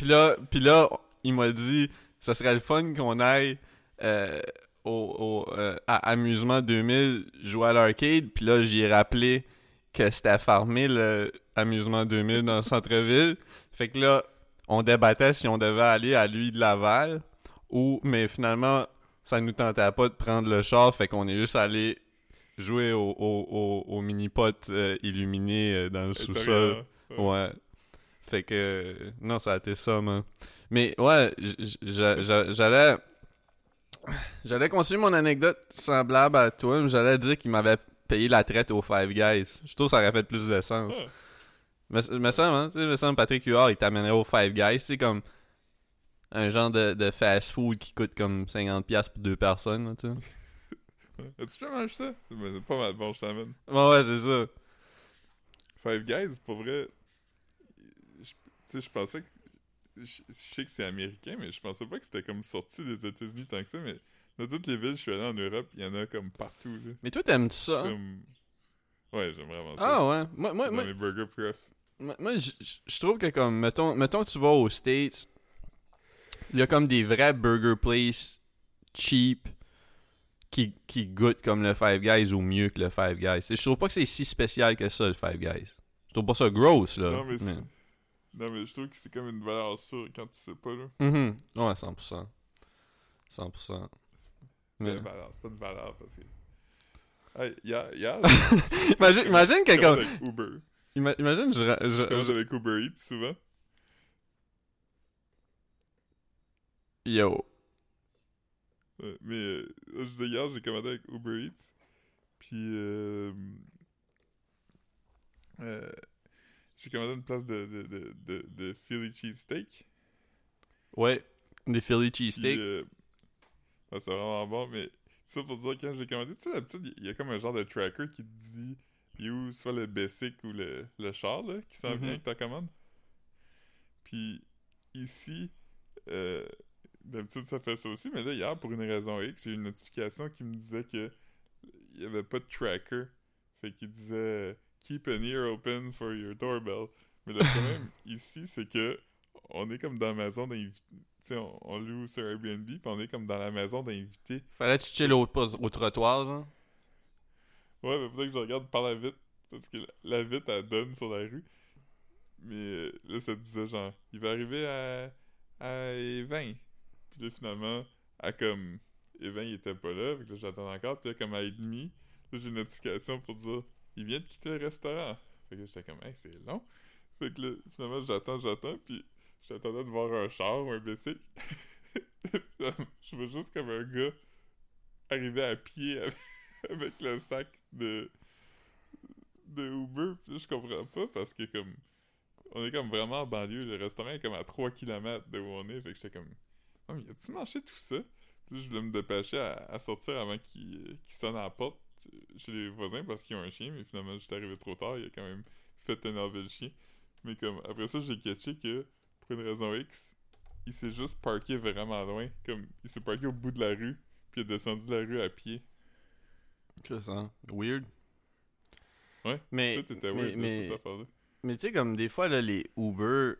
Puis là, puis là, il m'a dit, ça serait le fun qu'on aille euh, au, au, euh, à Amusement 2000 jouer à l'arcade. Puis là, j'y ai rappelé que c'était fermé le Amusement 2000 dans le centre-ville. Fait que là, on débattait si on devait aller à lui de Laval ou, mais finalement, ça nous tentait pas de prendre le char. Fait qu'on est juste allé jouer au, au, au, au mini-pot euh, illuminé dans le sous-sol. Ouais. Fait que. Non, ça a été ça, man. Mais ouais, j'allais. J'allais continuer mon anecdote semblable à toi, mais j'allais dire qu'il m'avait payé la traite aux Five Guys. Je trouve que ça aurait fait plus de sens. Ah. Mais, mais ça, hein, tu sais, me semble Patrick Huard, il t'amènerait aux Five Guys, tu sais, comme. un genre de, de fast-food qui coûte comme 50$ pour deux personnes, là, tu sais. As-tu déjà mangé ça? C'est c'est pas mal bon, je t'amène. Ouais, ouais, c'est ça. Five Guys, pour vrai, sais, je pensais que. Je je sais que c'est américain, mais je pensais pas que c'était comme sorti des États-Unis tant que ça, mais dans toutes les villes, je suis allé en Europe, il y en a comme partout, là. Mais toi, t'aimes-tu ça? Comme... Ouais, j'aime vraiment ça. Ah ouais. Moi, moi, moi, mes préf. moi, moi, je trouve que comme, mettons, mettons que tu vas aux States, il y a comme des vrais burger places cheap qui, qui goûtent comme le Five Guys ou mieux que le Five Guys. Je trouve pas que c'est si spécial que ça, le Five Guys. Je trouve pas ça gross, là. Non, mais c'est- Non, mais je trouve que c'est comme une valeur sûre quand tu sais pas, là. Mhm. Ouais, 100%. 100%. Mais Mais- valeur, c'est pas une valeur parce que. Hey, hier, hier, imagine, imagine quelqu'un. avec Uber. ima- Imagine, je, je- Je commande je- avec Uber Eats souvent. Yo. Ouais, mais euh, je disais hier, j'ai commandé avec Uber Eats. Puis euh, euh, j'ai commandé une place de, de, de, de, de Philly cheesesteak. Ouais. Des Philly cheesesteak. euh, ouais, c'est vraiment bon, mais ça pour dire quand j'ai commandé, tu sais, d'habitude, il y a comme un genre de tracker qui te dit où soit le basic ou le, le char là, qui s'en Mhm. vient avec ta commande. Puis ici, euh, d'habitude ça fait ça aussi, mais là hier pour une raison X, j'ai eu une notification qui me disait que il y avait pas de tracker. Fait qu'il disait keep an ear open for your doorbell. Mais le problème ici, c'est que on est comme dans la maison d'invité. Tu sais, on, on loue sur Airbnb, puis on est comme dans la maison d'invité. Fallait que tu chill au, au trottoir, genre? Ouais, mais faudrait que je regarde par la vitre, parce que la, la vitre, elle donne sur la rue. Mais euh, là, ça disait genre, il va arriver à, à 20. Puis là, finalement, à comme, Evan, il était pas là, fait que là, j'attends encore. Puis là, comme à et demi, là, j'ai une notification pour dire, il vient de quitter le restaurant. Fait que j'étais comme, hey, c'est long. Fait que là, finalement, j'attends, j'attends, puis j'attendais de voir un char ou un bicycle. je vois juste comme un gars arriver à pied avec, le sac de de Uber. Puis là, je comprends pas parce que comme on est comme vraiment en banlieue, le restaurant est comme à 3 km de où on est, fait que j'étais comme oh, mais as-tu mangé tout ça? Puis là, je voulais me dépêcher à, sortir avant qu'il euh, qu'il sonne à la porte chez les voisins parce qu'ils ont un chien, mais finalement j'étais arrivé trop tard, il a quand même fait énerver le chien. Mais comme après ça, j'ai catché que pour une raison X, il s'est juste parqué vraiment loin, comme il s'est parqué au bout de la rue, puis il est descendu la rue à pied. Que ça. Weird. Ouais. Mais, Tout était mais, weird, là, mais, cette affaire-là. mais tu sais, comme des fois, là, les Uber,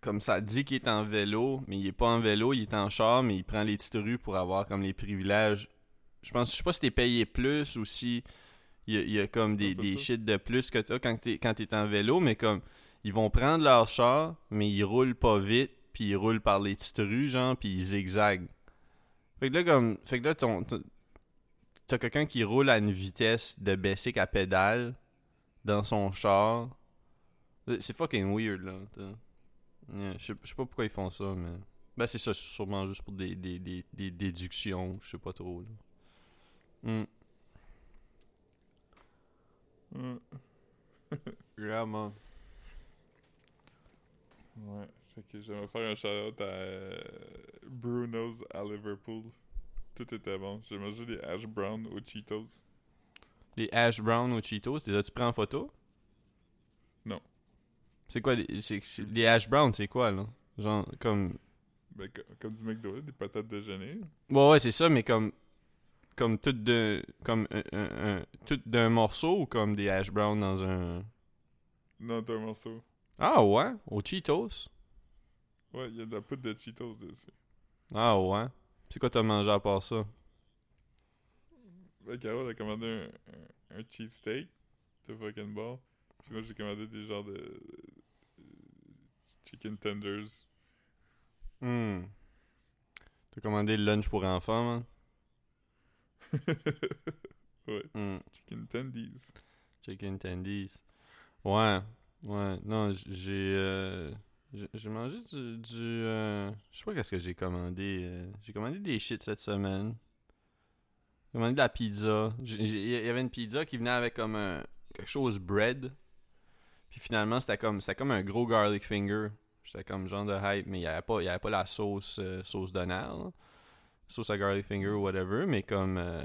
comme ça dit qu'il est en vélo, mais il est pas en vélo, il est en char, mais il prend les petites rues pour avoir comme les privilèges. Je pense, je sais pas si t'es payé plus ou si il y a, il y a comme des, des shit de plus que t'as quand t'es, quand t'es en vélo, mais comme ils vont prendre leur char, mais ils roulent pas vite, puis ils roulent par les petites rues, genre, puis ils zigzaguent. Fait que là, comme, fait que là, ton, t'as quelqu'un qui roule à une vitesse de basic à pédale dans son char. C'est fucking weird, là. Yeah, je sais je sais pas pourquoi ils font ça, mais... Ben, c'est ça, sûrement juste pour des, des, des, des déductions, je sais pas trop, là. Hmm. Ouais. Vraiment. Ouais. Fait que j'aimerais faire un shout-out à euh, Bruno's à Liverpool. Tout était bon. J'ai mangé des hash brown aux Cheetos. Les hash brown aux Cheetos, les as-tu pris en photo? Non. C'est quoi, les, c'est- c'est- les hash brown, c'est quoi, là? Genre, comme... Ben, co- comme du McDo, des patates déjeuner. Ouais, ouais, c'est ça, mais comme... Comme tout de... Comme un, un- un- tout d'un morceau ou comme des hash brown dans un... Non, t'as un morceau. Ah ouais? Aux Cheetos? Ouais, il y a de la poudre de Cheetos dessus. Ah ouais? C'est quoi t'as mangé à part ça? Ben, Caro a commandé un, un, cheesesteak. C'était fucking bon. Puis moi, j'ai commandé des genres de. euh, chicken tenders. Hmm. T'as commandé le lunch pour enfants, man? ouais, Hmm. chicken tendies. Chicken tendies. Ouais. Ouais. Non, j'ai... euh, j'ai j'ai mangé du... du euh, je sais pas qu'est-ce que j'ai commandé. euh, j'ai commandé des shit cette semaine. J'ai commandé de la pizza. Il y avait une pizza qui venait avec comme un... Quelque chose bread. Puis finalement, c'était comme... C'était comme un gros garlic finger. J'étais comme genre de hype, mais il n'y avait, avait pas la sauce, euh, sauce d'honneur. Sauce à garlic finger ou whatever, mais comme. euh,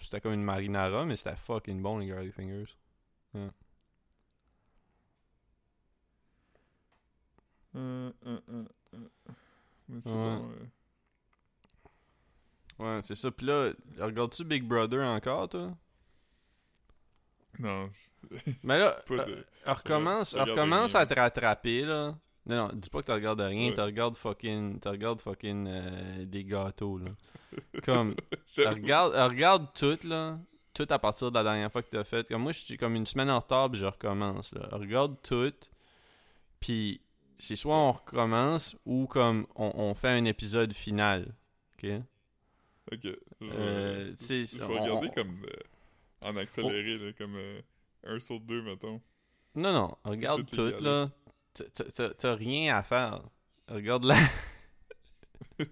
c'était comme une marinara, mais c'était fucking bon les garlic fingers. Euh, euh, euh, euh. Mais c'est Ouais. bon. Ouais, c'est ça. Puis là, regardes-tu Big Brother encore, toi? Non, Mais là, euh, de... recommence, recommence à te rattraper, là. Non, non, dis pas que tu regardes rien, Ouais. tu regardes fucking, tu regardes fucking euh, des gâteaux, là. Comme, regarde, regarde tout, là. Tout à partir de la dernière fois que t'as fait. Comme moi, je suis comme une semaine en retard, puis je recommence, là. Regarde tout, puis c'est soit on recommence, ou comme on, on fait un épisode final, ok? Ok. Je, Euh, tu sais, je vais on- regarder on- comme euh, en accéléré, là, comme euh, un sur deux, mettons. Non, non, regarde tout là. T'as- rien à faire. Regarde là.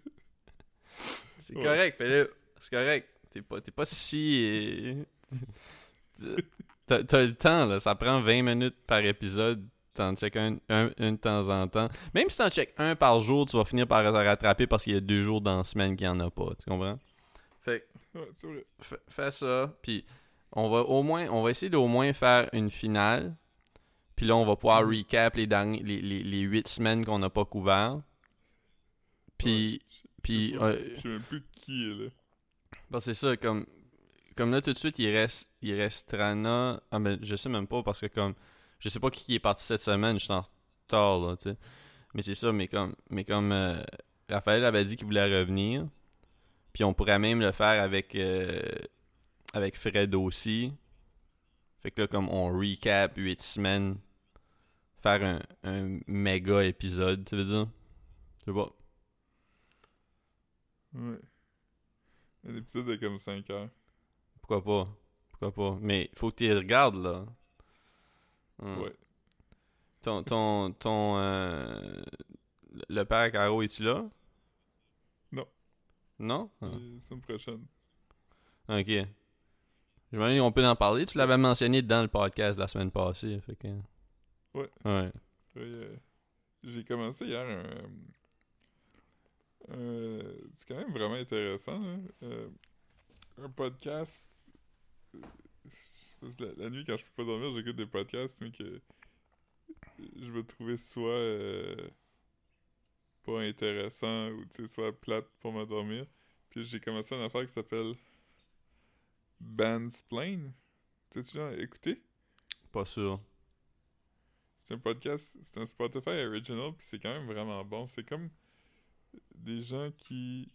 C'est Ouais. correct, Philippe. C'est correct. T'es pas, t'es pas si. euh, T'as le temps, là. Ça prend 20 minutes par épisode. T'en check un, un, un de temps en temps. Même si t'en check un par jour, tu vas finir par te rattraper parce qu'il y a deux jours dans la semaine qu'il y en a pas. Tu comprends? Fait que Ouais, vrai. Fais ça, puis on va au moins, on va essayer d'au moins faire une finale. Puis là, on va pouvoir Mhm. recap les derniers, les, les, les huit semaines qu'on n'a pas couvert. Puis, puis, Je sais euh, Je sais même plus qui est là. bah, c'est ça, comme, comme là tout de suite, il reste, il reste Trana. Ah ben, je sais même pas parce que comme, je sais pas qui qui est parti cette semaine, je suis en retard là, tu sais. Mais c'est ça, mais comme, mais comme euh, Raphaël avait dit qu'il voulait revenir, puis on pourrait même le faire avec, euh, avec Fred aussi. Fait que là, comme on recap 8 semaines, faire un, un méga épisode, tu veux dire? Je sais pas. Ouais. Un épisode de comme 5 heures. Pourquoi pas? Pourquoi pas? Mais faut que tu regardes, là. Hum. Ouais. Ton, ton, ton, euh, le père Caro, es-tu là? Non. Non? Ah. La semaine prochaine. Ok. Je me dis, on peut en parler? Tu l'avais mentionné dans le podcast la semaine passée. Fait que... Ouais. Ouais. Euh, J'ai commencé hier un. euh, c'est quand même vraiment intéressant. là. Euh, un podcast. euh, parce que La, la nuit, quand je peux pas dormir, j'écoute des podcasts, mais que je vais trouver soit pas intéressant ou tu sais, soit plate pour m'endormir. Puis j'ai commencé une affaire qui s'appelle Bandsplain. Tu sais, tu écouté? Pas sûr. C'est un podcast, c'est un Spotify original, puis c'est quand même vraiment bon. C'est comme des gens qui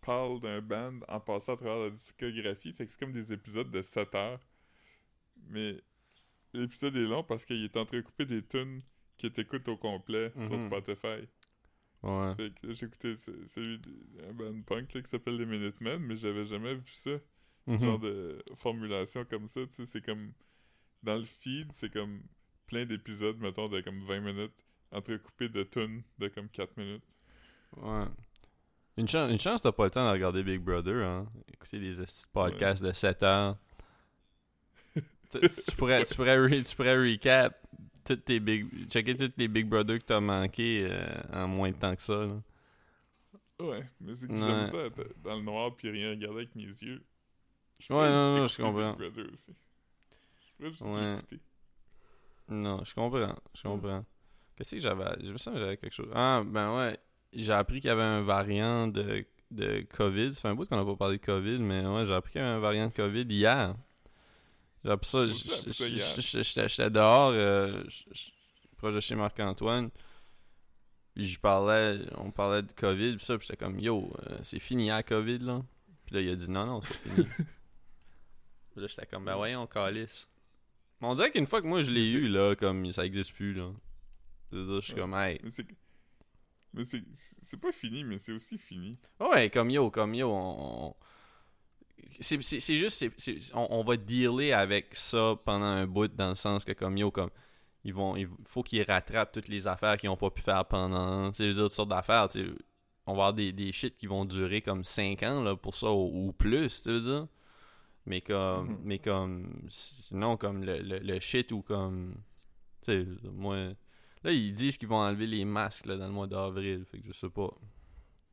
parlent d'un band en passant à travers la discographie. Fait que c'est comme des épisodes de 7 heures. Mais l'épisode est long parce qu'il est entrecoupé des tunes qui t'écoutent au complet sur Mhm. Spotify. Ouais. Fait que j'ai écouté ce- celui d'un band punk là, qui s'appelle les Minutemen, mais j'avais jamais vu ça Mhm. genre de formulation comme ça, tu sais, c'est comme dans le feed, c'est comme plein d'épisodes, mettons, de comme 20 minutes, entrecoupés de tunes de comme 4 minutes. Ouais. Une, chance, une chance, t'as pas le temps de regarder Big Brother, hein. Écouter des podcasts de 7 heures. tu, pourrais, tu, pourrais re- tu pourrais recap toutes tes big, checker tous les Big Brother que t'as manqué euh, en moins de temps que ça. Là. Ouais, mais c'est que Ouais. j'aime ça être dans le noir puis rien regarder avec mes yeux. Je Ouais, non, non, je comprends. Big Brother aussi. Je pourrais juste Ouais. l'écouter. Non, je comprends. Je comprends. Qu'est-ce que j'avais Je me sens que j'avais quelque chose. Ah, ben ouais. J'ai appris qu'il y avait un variant de, de COVID. Ça fait un bout qu'on n'a pas parlé de COVID, mais ouais, j'ai appris qu'il y avait un variant de COVID hier. J'ai appris ça. J'étais dehors, euh, proche de chez Marc-Antoine. Puis je parlais, on parlait de COVID, puis ça, puis j'étais comme, yo, euh, c'est fini la COVID, là. Puis là, il a dit, non, non, c'est fini. puis là, j'étais comme, ben voyons, calice. Mais on dirait qu'une fois que moi je l'ai eu, là, comme ça existe plus, là. Je suis Ouais. comme, hey. Mais c'est c'est c'est pas fini, mais c'est aussi fini. Ouais, comme yo, comme yo, on. on- C'est c'est- c'est juste, c'est- c'est- on, on va dealer avec ça pendant un bout, dans le sens que, comme yo, comme. Ils vont, il faut qu'ils rattrapent toutes les affaires qu'ils ont pas pu faire pendant. Dire, toutes sortes d'affaires. On va avoir des, des shit qui vont durer comme 5 ans, là, pour ça, ou, ou plus, tu veux dire. Mais comme, Mhm. mais comme, sinon, comme le, le, le shit ou comme. Tu sais, moi, Là, ils disent qu'ils vont enlever les masques là, dans le mois d'avril. Fait que je sais pas.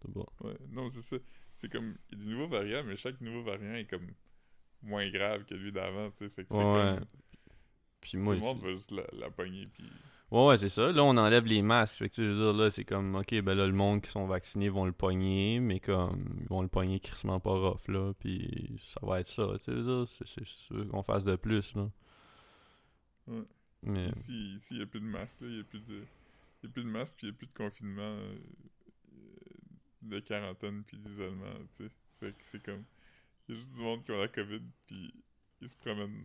Sais pas. Ouais, non, c'est ça. C'est comme, il y a des nouveaux variants, mais chaque nouveau variant est comme moins grave que lui d'avant, tu sais. Fait que c'est comme, Puis tout le monde va juste la, la pogner, puis... Ouais, ouais, c'est ça. Là, on enlève les masques. Fait que, tu sais, je veux dire, là, c'est comme, OK, ben là, le monde qui sont vaccinés vont le pogner, mais comme, ils vont le pogner crissement pas rough, là, puis ça va être ça, tu sais, c'est sûr qu'on fasse de plus, là. Ouais. Mais, Ici, ici, il n'y a plus de masque, là. Il n'y a plus de... Y a plus de masque, puis il n'y a plus de confinement euh, de quarantaine, puis d'isolement, tu sais. Fait que c'est comme... Il y a juste du monde qui ont la COVID, puis ils se promènent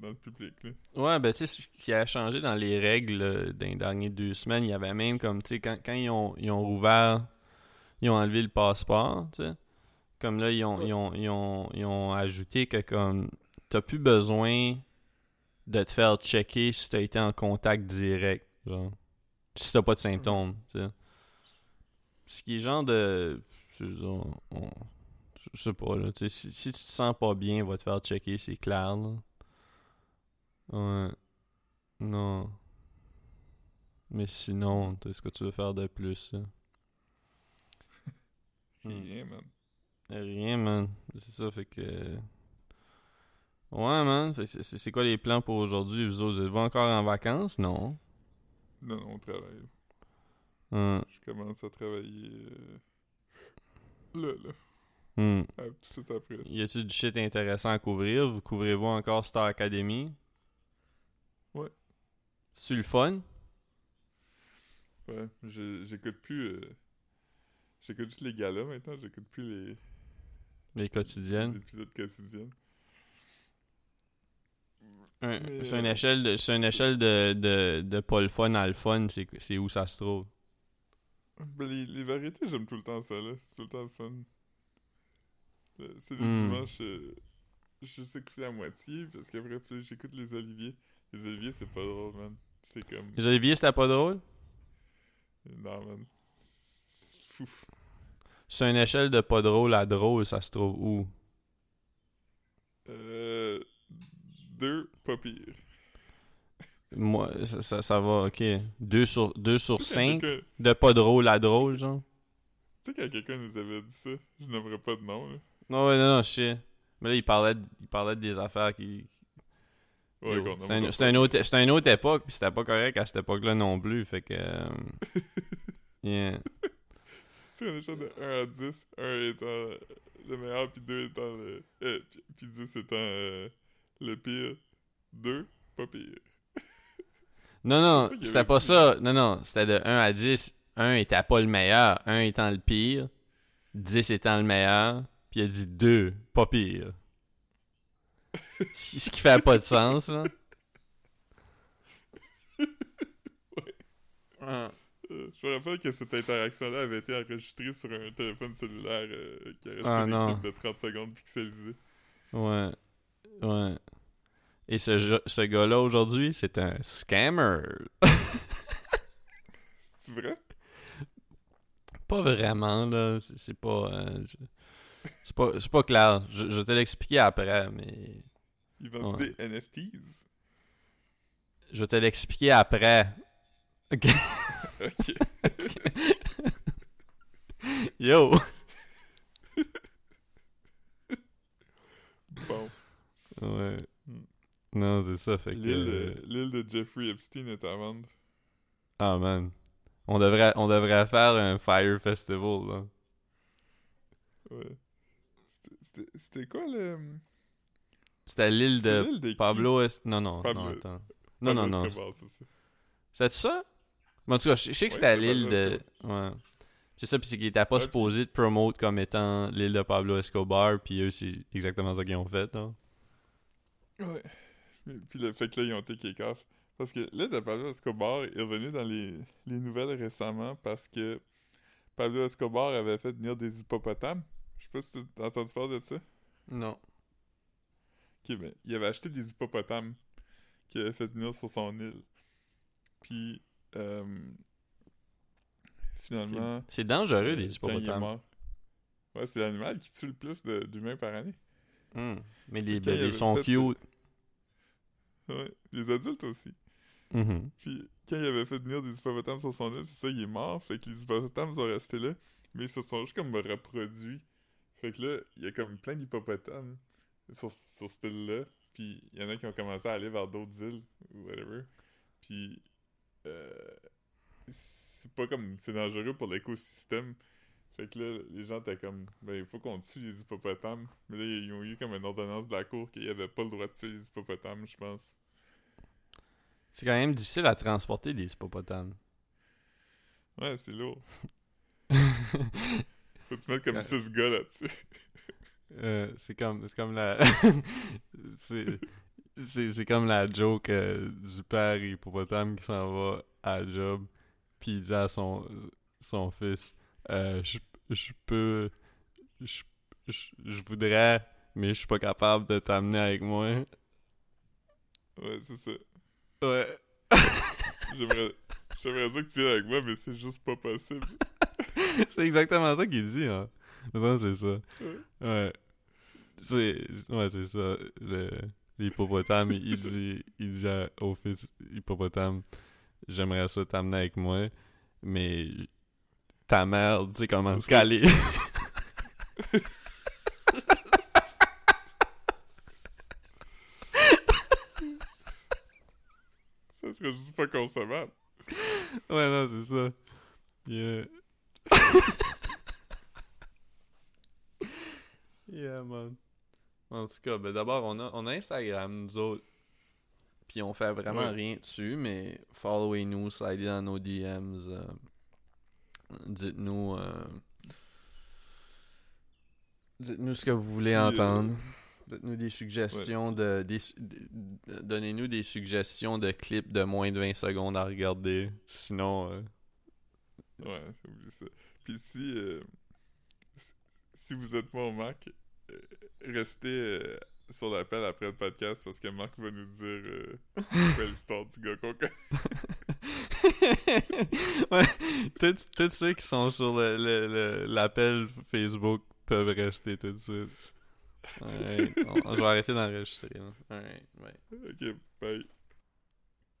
dans le public, là. ouais, ben, tu sais, ce qui a changé dans les règles euh, dans les dernières deux semaines, il y avait même comme, tu sais, quand, quand ils, ont, ils ont rouvert, ils ont enlevé le passeport, tu sais, comme là, ils ont, ils ont, ils ont, ils ont ajouté que, comme, t'as plus besoin de te faire checker si t'as été en contact direct, genre. Si t'as pas de symptômes, tu sais. Ce qui est genre de. Je on- sais pas, là. tu sais, Si, si tu te sens pas bien, va te faire checker, c'est clair, là. Ouais. Non. Mais sinon, tu sais, ce que tu veux faire de plus, là? Hmm. Rien, man. Rien, man. C'est ça, fait que. Ouais, man. C'est- quoi les plans pour aujourd'hui? Vous autres, êtes-vous encore en vacances? Non. Non, non, on travaille. Hum, Je commence à travailler... euh, Là, là. hum. Tout suite après. Y a-tu du shit intéressant à couvrir? Vous couvrez-vous encore Star Academy? C'est le fun? Ouais, j'écoute plus... euh, J'écoute juste les galas maintenant, j'écoute plus les... Les les quotidiennes? épisodes quotidiens. Un- Sur une euh, échelle de, sur une échelle de, de, de pas le fun à le fun, c'est où ça se trouve? Ben, les, les variétés, j'aime tout le temps ça, là. C'est tout le temps le fun. Euh, C'est le Hmm. dimanche, euh, je juste écouté à moitié, parce qu'après, j'écoute les oliviers. Les oliviers, c'est pas drôle, man. C'est comme... Les Olivier, c'était pas drôle? Non, man. C'est fou. Sur une échelle de pas drôle à drôle, ça se trouve où? Euh... Deux, pas pire. Moi, ça, ça, ça va, ok. 2 sur, deux sur Tu sais, 5 quand quelqu'un- de pas drôle à drôle, genre? Tu sais, quand quelqu'un nous avait dit ça, je n'aimerais pas de nom, là. Non, ouais, non, non, je sais. Mais là, il parlait, il parlait de des affaires qui. Ouais, C'était un- une, autre- c'était une autre époque, puis c'était pas correct à cette époque-là non plus, fait que. euh, yeah. Sur une échelle de 1 à 10, 1 étant le meilleur, puis 2 étant le... Euh, puis- puis 10 étant euh, le pire. 2, pas pire. Non, C'est non, c'était pas ça. Non, non, c'était de 1 à 10. 1 étant pas le meilleur, 1 étant le pire, 10 étant le meilleur, puis il a dit 2, pas pire. Ce qui fait pas de sens, là. Ah. Euh, je me rappelle que cette interaction-là avait été enregistrée sur un téléphone cellulaire euh, qui avait Ah, des clips de 30 secondes pixelisés. Ouais. Ouais. Et ce, ce gars-là aujourd'hui, c'est un scammer. C'est vrai? Pas vraiment, là. C'est pas. euh, je- c'est pas, c'est pas clair. Je, je vais te l'expliquer après, mais. Il vend Ouais. des NFTs? Je vais te l'expliquer après. Ok. Yo! Bon. Ouais. Hmm. Non, c'est ça, fait que. L'île euh, de- l'île de Jeffrey Epstein est à vendre. Ah, man. On devrait, on devrait faire un Fire Festival, là. Ouais. C'était- C'était c'était quoi le... C'était l'île de l'île? Pablo Est... Non, non, Pablo- non, attends. Non, non, Pablo non. Escobar, c'est ça. C'était ça? Mais en tout cas, je je sais que c'était l'île de. Ouais. C'est ça, puis c'est qu'il était pas Ouais, supposé de promote comme étant l'île de Pablo Escobar, puis eux, c'est exactement ça qu'ils ont fait, hein. Ouais. Puis- le fait que là, ils ont été kick-off. Parce que là, de Pablo Escobar est revenu dans les, les nouvelles récemment parce que Pablo Escobar avait fait venir des hippopotames. Je sais pas si t'as entendu parler de ça. Non. Ben, il avait acheté des hippopotames qu'il avait fait venir sur son île. Puis, euh, finalement, C'est dangereux, euh, les est hippopotames. Ouais, c'est l'animal qui tue le plus d'humains par année. Hmm. Mais les bébés avait sont fait, cute. Ouais, les adultes aussi. Mhm. Puis quand il avait fait venir des hippopotames sur son île, c'est ça, il est mort. Fait que les hippopotames sont restés là. Mais ils se sont juste comme reproduits. Fait que là, il y a comme plein d'hippopotames sur, sur cette île-là. Puis il y en a qui ont commencé à aller vers d'autres îles ou whatever. Puis euh, c'est pas comme. C'est dangereux pour l'écosystème. Fait que là, les gens étaient comme, ben, il faut qu'on tue les hippopotames. Mais là, ils ont eu comme une ordonnance de la cour qu'il n'y avait pas le droit de tuer les hippopotames, je pense. C'est quand même difficile à transporter des hippopotames. Ouais, c'est lourd. Faut que tu mettes comme Ouais. 6 gars là-dessus. Euh, c'est comme comme la c'est comme la joke euh, du père hippopotame qui s'en va à job puis il dit à son son fils euh, je je peux je je voudrais mais je suis pas capable de t'amener avec moi Ouais, c'est ça. ouais j'aimerais ça que tu viennes avec moi, mais c'est juste pas possible. c'est exactement ça qu'il dit hein non c'est ça. Ouais. ouais. C'est ouais c'est ça. Le l'hippopotame il dit il dit à- au fils hippopotame j'aimerais ça t'amener avec moi mais ta mère tu sais comment se caler. Ça serait juste pas concevable. ouais non c'est ça. Yeah yeah man en tout cas ben d'abord on a on a Instagram nous autres puis on fait vraiment Ouais. rien dessus mais followez-nous slidez dans nos DMs euh, dites-nous euh, dites-nous ce que vous voulez euh, entendre Dites-nous des suggestions de, des de- Donnez-nous des suggestions de clips de moins de 20 secondes à regarder. Sinon, euh, Ouais, oublie ça. Puis si, si- vous êtes pas au Mac, restez euh, sur l'appel après le podcast parce que Marc va nous dire euh, l'histoire du gars qu'on ouais, tous ceux qui sont sur le- le- le- l'appel Facebook peuvent rester tout de suite. Alright, on- je vais arrêter d'enregistrer. là. Alright, bye. Ok, bye.